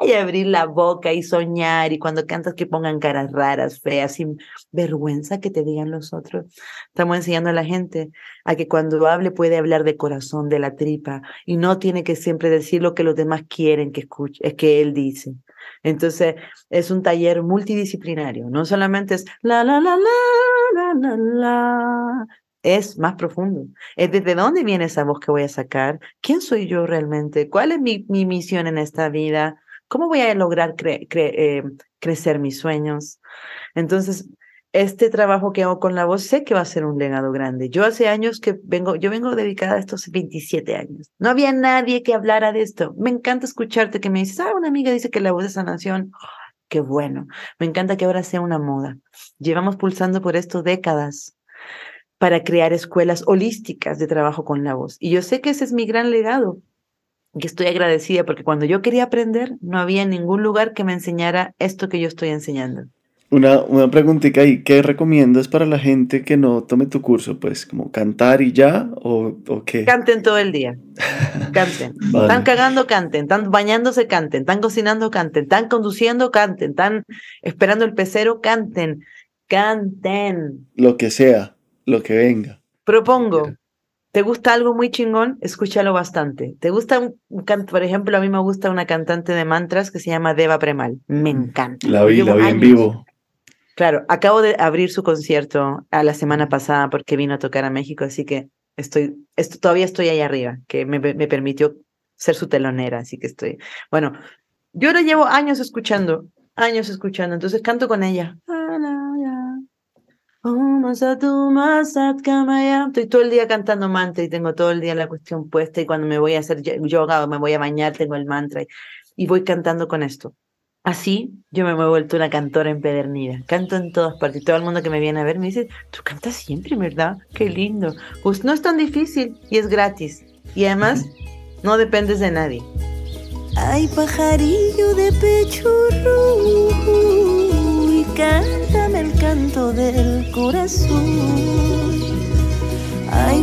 y abrir la boca y soñar y cuando cantas que pongan caras raras, feas, sin vergüenza que te digan los otros. Estamos enseñando a la gente a que cuando hable puede hablar de corazón, de la tripa y no tiene que siempre decir lo que los demás quieren que escuche, es que él dice. Entonces, es un taller multidisciplinario, no solamente es la la la la la la la, es más profundo. Es desde dónde viene esa voz que voy a sacar, quién soy yo realmente, cuál es mi, mi misión en esta vida, cómo voy a lograr eh, crecer mis sueños. Entonces, este trabajo que hago con la voz sé que va a ser un legado grande. Yo hace años que vengo, yo vengo dedicada a estos 27 años. No había nadie que hablara de esto. Me encanta escucharte que me dices, ah, una amiga dice que la voz de sanación. qué bueno. Me encanta que ahora sea una moda. Llevamos pulsando por esto décadas para crear escuelas holísticas de trabajo con la voz. Y yo sé que ese es mi gran legado. Y estoy agradecida porque cuando yo quería aprender, no había ningún lugar que me enseñara esto que yo estoy enseñando. Una, una preguntita ahí, ¿qué recomiendas para la gente que no tome tu curso? Pues, como cantar y ya, o, o qué? Canten todo el día. Canten. [LAUGHS] Están cagando, canten. Están bañándose, canten. Están cocinando, canten. Están conduciendo, canten. Están esperando el pecero, canten. Canten. Lo que sea, lo que venga. Propongo, ¿Te gusta algo muy chingón? Escúchalo bastante. ¿Te gusta un, canto? Por ejemplo, a mí me gusta una cantante de mantras que se llama Deva Premal. Me mm. encanta. La vi, la vi en vivo. Claro, acabo de abrir su concierto a la semana pasada porque vino a tocar a México, así que estoy, esto, todavía estoy ahí arriba, que me, me permitió ser su telonera, así que estoy. Bueno, yo lo llevo años escuchando, años escuchando, entonces canto con ella. Estoy todo el día cantando mantra y tengo todo el día la cuestión puesta y cuando me voy a hacer yoga o me voy a bañar tengo el mantra y voy cantando con esto. Así yo me he vuelto una cantora empedernida. Canto en todas partes. Todo el mundo que me viene a ver me dice, tú cantas siempre, ¿verdad? Qué lindo. Pues no es tan difícil y es gratis. Y además, no dependes de nadie. Ay, pajarillo de pecho rojo, y el canto del corazón.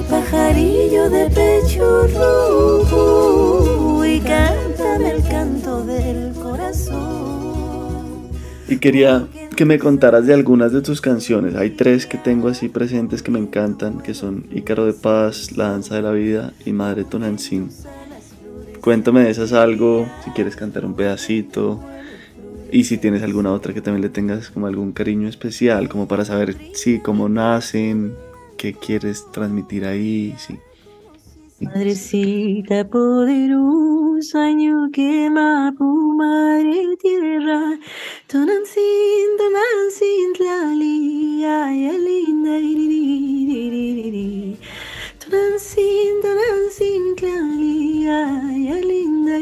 Pajarillo de pecho rojo, y cántame el canto del corazón. Y quería que me contaras de algunas de tus canciones. Hay tres que tengo así presentes que me encantan, que son Ícaro de Paz, La Danza de la Vida y Madre Tonantzin. Cuéntame de esas algo, si quieres cantar un pedacito y si tienes alguna otra que también le tengas como algún cariño especial, como para saber, sí, cómo nacen, qué quieres transmitir ahí, sí. Madrecita poderosa, año quema tu madre tierra, tonancin, tonancin, tlali, ay, linda, tonancin, tonancin, tlali, ay, linda,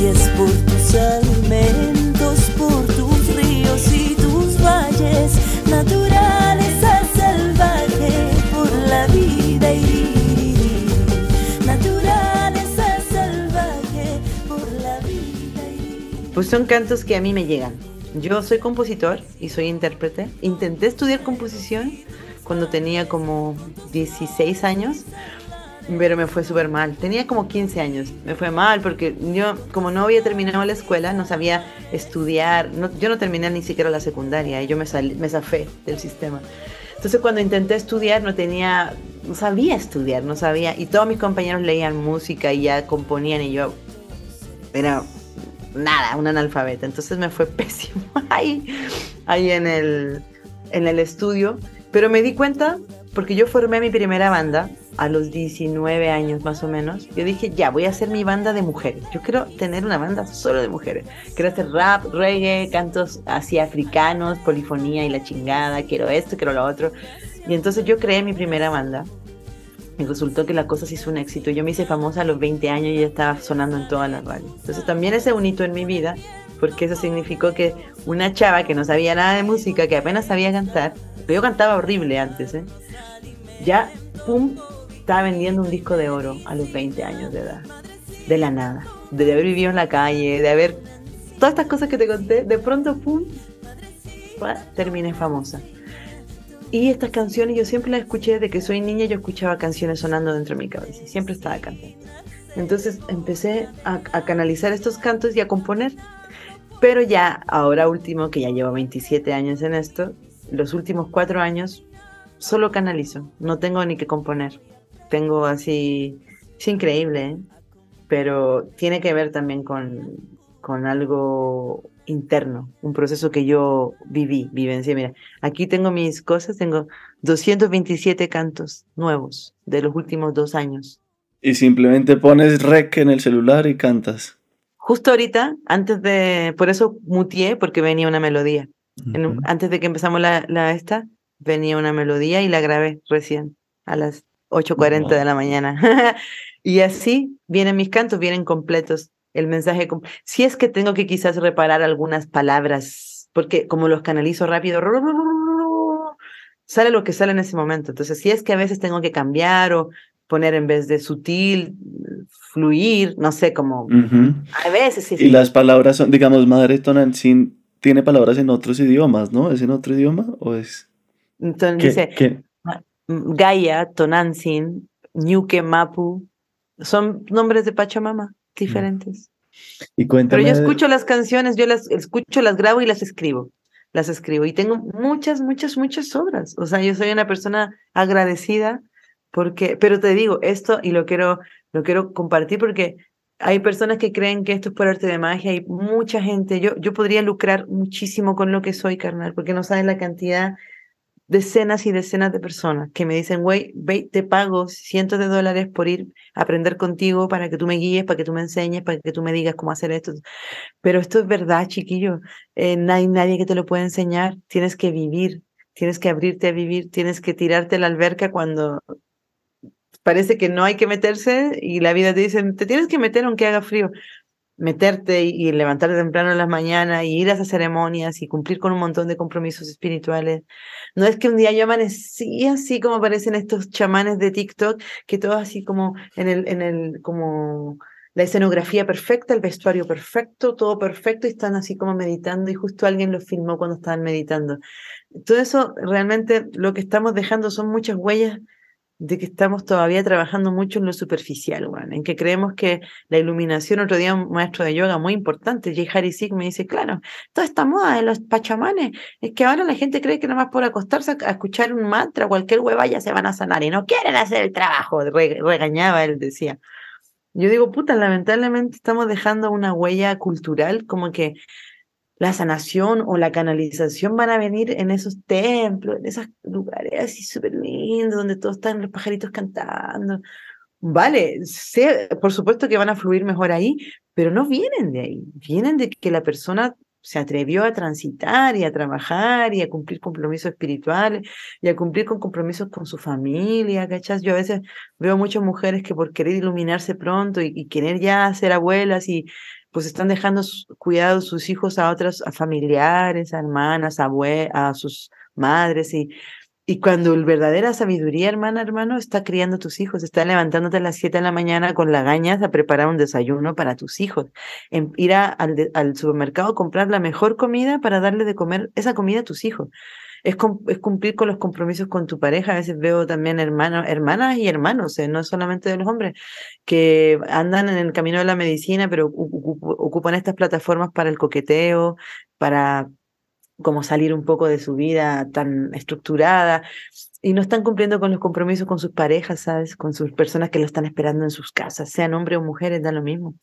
gracias por tus alimentos, por tus ríos y tus valles, naturaleza salvaje por la vida y naturaleza salvaje por la vida y Pues son cantos que a mí me llegan. Yo soy compositor y soy intérprete. Intenté estudiar composición cuando tenía como 16 años, pero me fue súper mal. Tenía como 15 años. Me fue mal porque yo, como no había terminado la escuela, no sabía estudiar. No, yo no terminé ni siquiera la secundaria y yo me, salí, me zafé del sistema. Entonces cuando intenté estudiar no tenía, no sabía estudiar, no sabía. Y todos mis compañeros leían música y ya componían y yo era nada, un analfabeta. Entonces me fue [LAUGHS] pésimo ahí, ahí en el, en el estudio. Pero me di cuenta porque yo formé mi primera banda a los 19 años más o menos. Yo dije, ya, voy a hacer mi banda de mujeres. Yo quiero tener una banda solo de mujeres. Quiero hacer rap, reggae, cantos así africanos, polifonía y la chingada. Quiero esto, quiero lo otro. Y entonces yo creé mi primera banda. Y resultó que la cosa se hizo un éxito. Yo me hice famosa a los 20 años y ya estaba sonando en todas las radios. Entonces también ese un hito en mi vida, porque eso significó que una chava que no sabía nada de música, que apenas sabía cantar, pero yo cantaba horrible antes, ¿eh? Ya, pum, estaba vendiendo un disco de oro a los 20 años de edad. De la nada. De haber vivido en la calle, de haber... Todas estas cosas que te conté, de pronto, pum, terminé famosa. Y estas canciones yo siempre las escuché desde que soy niña, yo escuchaba canciones sonando dentro de mi cabeza, siempre estaba cantando. Entonces empecé a, a, canalizar estos cantos y a componer. Pero ya, ahora último, que ya llevo 27 años en esto, los últimos cuatro años solo canalizo, no tengo ni que componer. Tengo así, es increíble, ¿eh? pero tiene que ver también con, con algo interno, un proceso que yo viví, vivencié. Mira, aquí tengo mis cosas, tengo 227 cantos nuevos de los últimos dos años. Y simplemente pones rec en el celular y cantas. Justo ahorita, antes de, por eso mutié, porque venía una melodía. antes de que empezamos la, la, esta, venía una melodía y la grabé recién a las 8.40 de la mañana. [LAUGHS] y así vienen mis cantos, vienen completos. El mensaje, si es que tengo que quizás reparar algunas palabras, porque como los canalizo rápido, [LAUGHS] sale lo que sale en ese momento. Entonces, si es que a veces tengo que cambiar o poner en vez de sutil, fluir, no sé, como a veces sí. Y las palabras son, digamos, Madre Tonantzin tiene palabras en otros idiomas, ¿no? ¿Es en otro idioma o es...? Entonces dice, Gaia, Tonantzin, Ñuque, Mapu, son nombres de Pachamama diferentes. Y Pero yo escucho las canciones, yo las escucho, las grabo y las escribo. Las escribo y tengo muchas, muchas, muchas obras. O sea, yo soy una persona agradecida porque, pero te digo esto y lo quiero, lo quiero compartir porque hay personas que creen que esto es por arte de magia y mucha gente, yo, yo podría lucrar muchísimo con lo que soy, carnal, porque no saben la cantidad decenas y decenas de personas que me dicen, güey, te pago cientos de dólares por ir a aprender contigo para que tú me guíes, para que tú me enseñes, para que tú me digas cómo hacer esto. Pero esto es verdad, chiquillo. Eh, no hay nadie que te lo pueda enseñar. Tienes que vivir, tienes que abrirte a vivir, tienes que tirarte a la alberca cuando parece que no hay que meterse y la vida te dice, te tienes que meter aunque haga frío meterte y, levantarte temprano en las mañanas y ir a esas ceremonias y cumplir con un montón de compromisos espirituales. No es que un día yo amanecí así como aparecen estos chamanes de TikTok, que todo así como en el, en el, como la escenografía perfecta, el vestuario perfecto, todo perfecto y están así como meditando y justo alguien lo filmó cuando estaban meditando. Todo eso realmente lo que estamos dejando son muchas huellas de que estamos todavía trabajando mucho en lo superficial, bueno, en que creemos que la iluminación, otro día un maestro de yoga muy importante, Jay Harry Sig, me dice, claro, toda esta moda de los pachamanes, es que ahora la gente cree que nada más por acostarse a escuchar un mantra, cualquier hueva ya se van a sanar y no quieren hacer el trabajo, regañaba él, decía. Yo digo, puta, lamentablemente estamos dejando una huella cultural como que la sanación o la canalización van a venir en esos templos, en esos lugares así súper lindos, donde todos están los pajaritos cantando. Vale, sé, por supuesto que van a fluir mejor ahí, pero no vienen de ahí, vienen de que la persona se atrevió a transitar y a trabajar y a cumplir compromisos espirituales y a cumplir con compromisos con su familia, ¿cachas? Yo a veces veo muchas mujeres que por querer iluminarse pronto y, y querer ya ser abuelas y pues están dejando cuidados sus hijos a otras a familiares, a hermanas, a, a sus madres y, y cuando el verdadera sabiduría, hermana, hermano, está criando a tus hijos, está levantándote a las 7 de la mañana con la gañas a preparar un desayuno para tus hijos, en, ir al, al supermercado a comprar la mejor comida para darle de comer esa comida a tus hijos es, cumplir con los compromisos con tu pareja. A veces veo también hermanos, hermanas y hermanos, eh, no solamente de los hombres, que andan en el camino de la medicina, pero ocupan estas plataformas para el coqueteo, para como salir un poco de su vida tan estructurada y no están cumpliendo con los compromisos con sus parejas, ¿sabes? Con sus personas que lo están esperando en sus casas, sean hombres o mujeres, da lo mismo.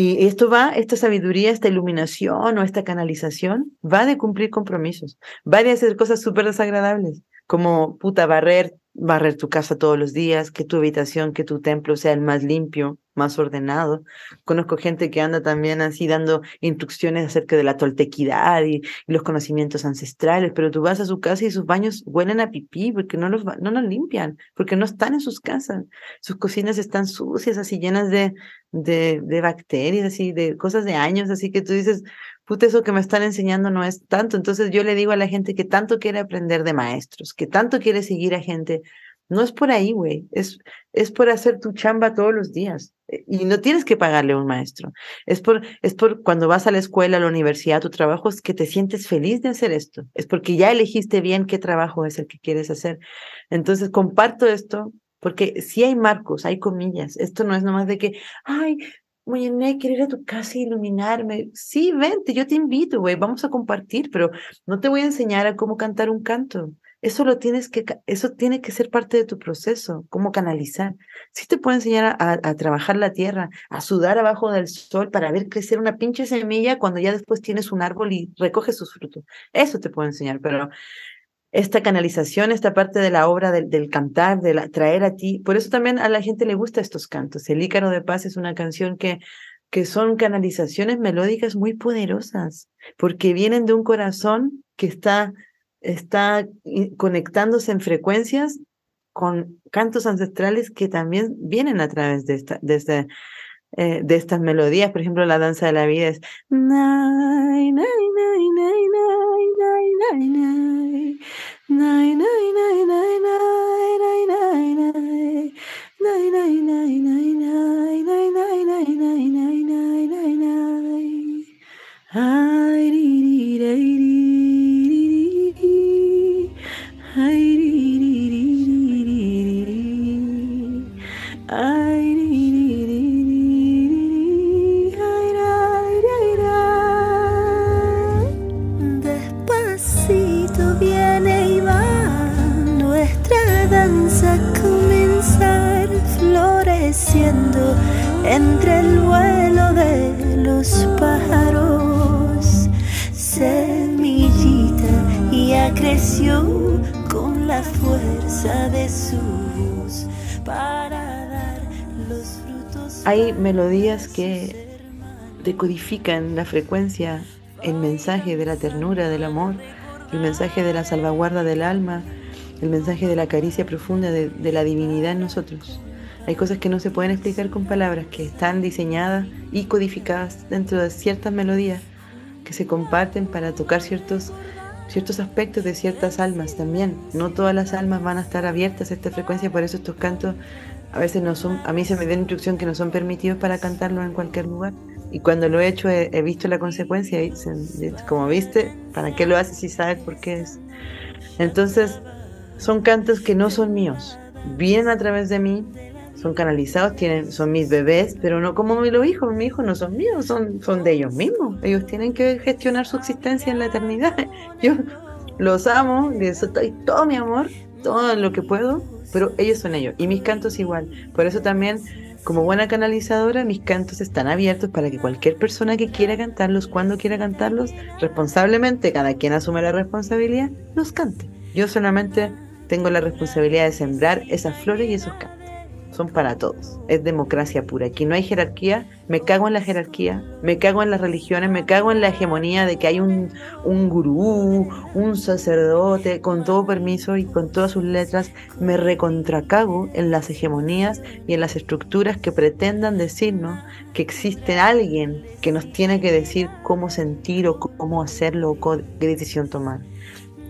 Y esto va, esta sabiduría, esta iluminación o esta canalización, va de cumplir compromisos, va de hacer cosas súper desagradables, como puta barrer barrer tu casa todos los días, que tu habitación, que tu templo sea el más limpio, más ordenado. Conozco gente que anda también así dando instrucciones acerca de la toltequidad y, los conocimientos ancestrales, pero tú vas a su casa y sus baños huelen a pipí porque no los, no los limpian, porque no están en sus casas. Sus cocinas están sucias, así llenas de, de, de bacterias, así, de cosas de años, así que tú dices, puta, eso que me están enseñando no es tanto. Entonces yo le digo a la gente que tanto quiere aprender de maestros, que tanto quiere seguir a gente, no es por ahí, güey, es, es por hacer tu chamba todos los días. Eh, y no tienes que pagarle a un maestro. Es por, es por cuando vas a la escuela, a la universidad, a tu trabajo, es que te sientes feliz de hacer esto. Es porque ya elegiste bien qué trabajo es el que quieres hacer. Entonces, comparto esto porque si hay marcos, hay comillas. Esto no es nomás de que, ay, Oye, quiero ir a tu casa e iluminarme. Sí, vente, yo te invito, güey, vamos a compartir, pero no te voy a enseñar a cómo cantar un canto. Eso lo tienes que, eso tiene que ser parte de tu proceso, cómo canalizar. Sí te puedo enseñar a, a, trabajar la tierra, a sudar abajo del sol para ver crecer una pinche semilla cuando ya después tienes un árbol y recoges sus frutos. Eso te puedo enseñar, pero esta canalización, esta parte de la obra del, cantar, de traer a ti. Por eso también a la gente le gusta estos cantos. El Ícaro de Paz es una canción que, que son canalizaciones melódicas muy poderosas, porque vienen de un corazón que está, está conectándose en frecuencias con cantos ancestrales que también vienen a través de, esta, de, estas melodías. Por ejemplo, la danza de la vida es... entre el vuelo de los pájaros. Semillita ya creció con la fuerza de su voz para dar los frutos. Hay melodías que decodifican la frecuencia, el mensaje de la ternura, del amor, el mensaje de la salvaguarda del alma, el mensaje de la caricia profunda de, de la divinidad en nosotros. Hay cosas que no se pueden explicar con palabras, que están diseñadas y codificadas dentro de ciertas melodías que se comparten para tocar ciertos, ciertos aspectos de ciertas almas también. No todas las almas van a estar abiertas a esta frecuencia, por eso estos cantos a veces no son, a mí se me da instrucción que no son permitidos para cantarlos en cualquier lugar. Y cuando lo he hecho he, he visto la consecuencia y se- como viste, ¿para qué lo haces si sabes por qué es? Entonces, son cantos que no son míos, vienen a través de mí, son canalizados, tienen, son mis bebés, pero no como los hijos, mis hijos no son míos, son, son de ellos mismos. Ellos tienen que gestionar su existencia en la eternidad. [LAUGHS] Yo los amo, les doy todo mi amor, todo lo que puedo, pero ellos son ellos. Y mis cantos igual. Por eso también, como buena canalizadora, mis cantos están abiertos para que cualquier persona que quiera cantarlos, cuando quiera cantarlos, responsablemente, cada quien asume la responsabilidad, los cante. Yo solamente tengo la responsabilidad de sembrar esas flores y esos cantos. Son para todos. Es democracia pura. Aquí no hay jerarquía. Me cago en la jerarquía. Me cago en las religiones. Me cago en la hegemonía de que hay un, un gurú, un sacerdote, con todo permiso y con todas sus letras. Me recontracago en las hegemonías y en las estructuras que pretendan decirnos que existe alguien que nos tiene que decir cómo sentir o cómo hacerlo o qué decisión tomar.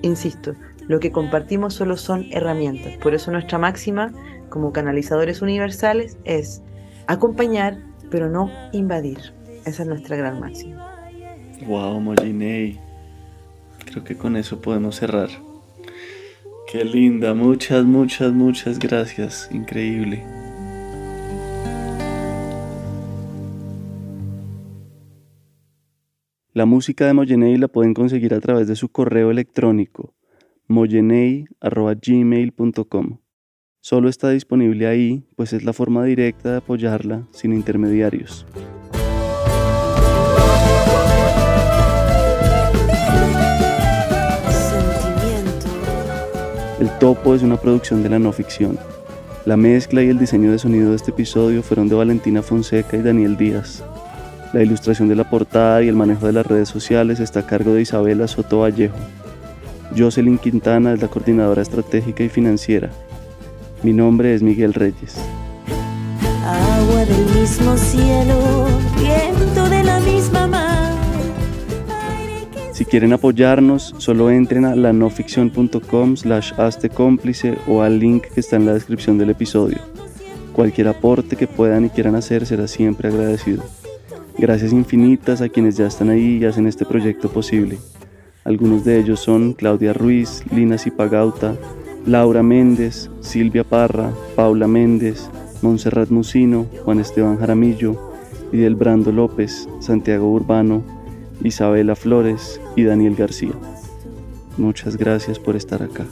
Insisto, lo que compartimos solo son herramientas. Por eso nuestra máxima como canalizadores universales es acompañar, pero no invadir. Esa es nuestra gran máxima. Wow, Molinei. Creo que con eso podemos cerrar. Qué linda, muchas, muchas, muchas gracias. Increíble. La música de Moyenei la pueden conseguir a través de su correo electrónico moyenei.gmail.com. Solo está disponible ahí, pues es la forma directa de apoyarla sin intermediarios. El Topo es una producción de la no ficción. La mezcla y el diseño de sonido de este episodio fueron de Valentina Fonseca y Daniel Díaz. La ilustración de la portada y el manejo de las redes sociales está a cargo de Isabela Soto Vallejo. Jocelyn Quintana es la coordinadora estratégica y financiera. Mi nombre es Miguel Reyes. Agua del mismo cielo, viento de la misma mar. Si quieren apoyarnos, solo entren a lanoficción.com slash hazte cómplice o al link que está en la descripción del episodio. Cualquier aporte que puedan y quieran hacer será siempre agradecido. Gracias infinitas a quienes ya están ahí y hacen este proyecto posible. Algunos de ellos son Claudia Ruiz, Lina Zipagauta, Laura Méndez, Silvia Parra, Paula Méndez, Montserrat Musino, Juan Esteban Jaramillo, Brando López, Santiago Urbano, Isabela Flores y Daniel García. Muchas gracias por estar acá.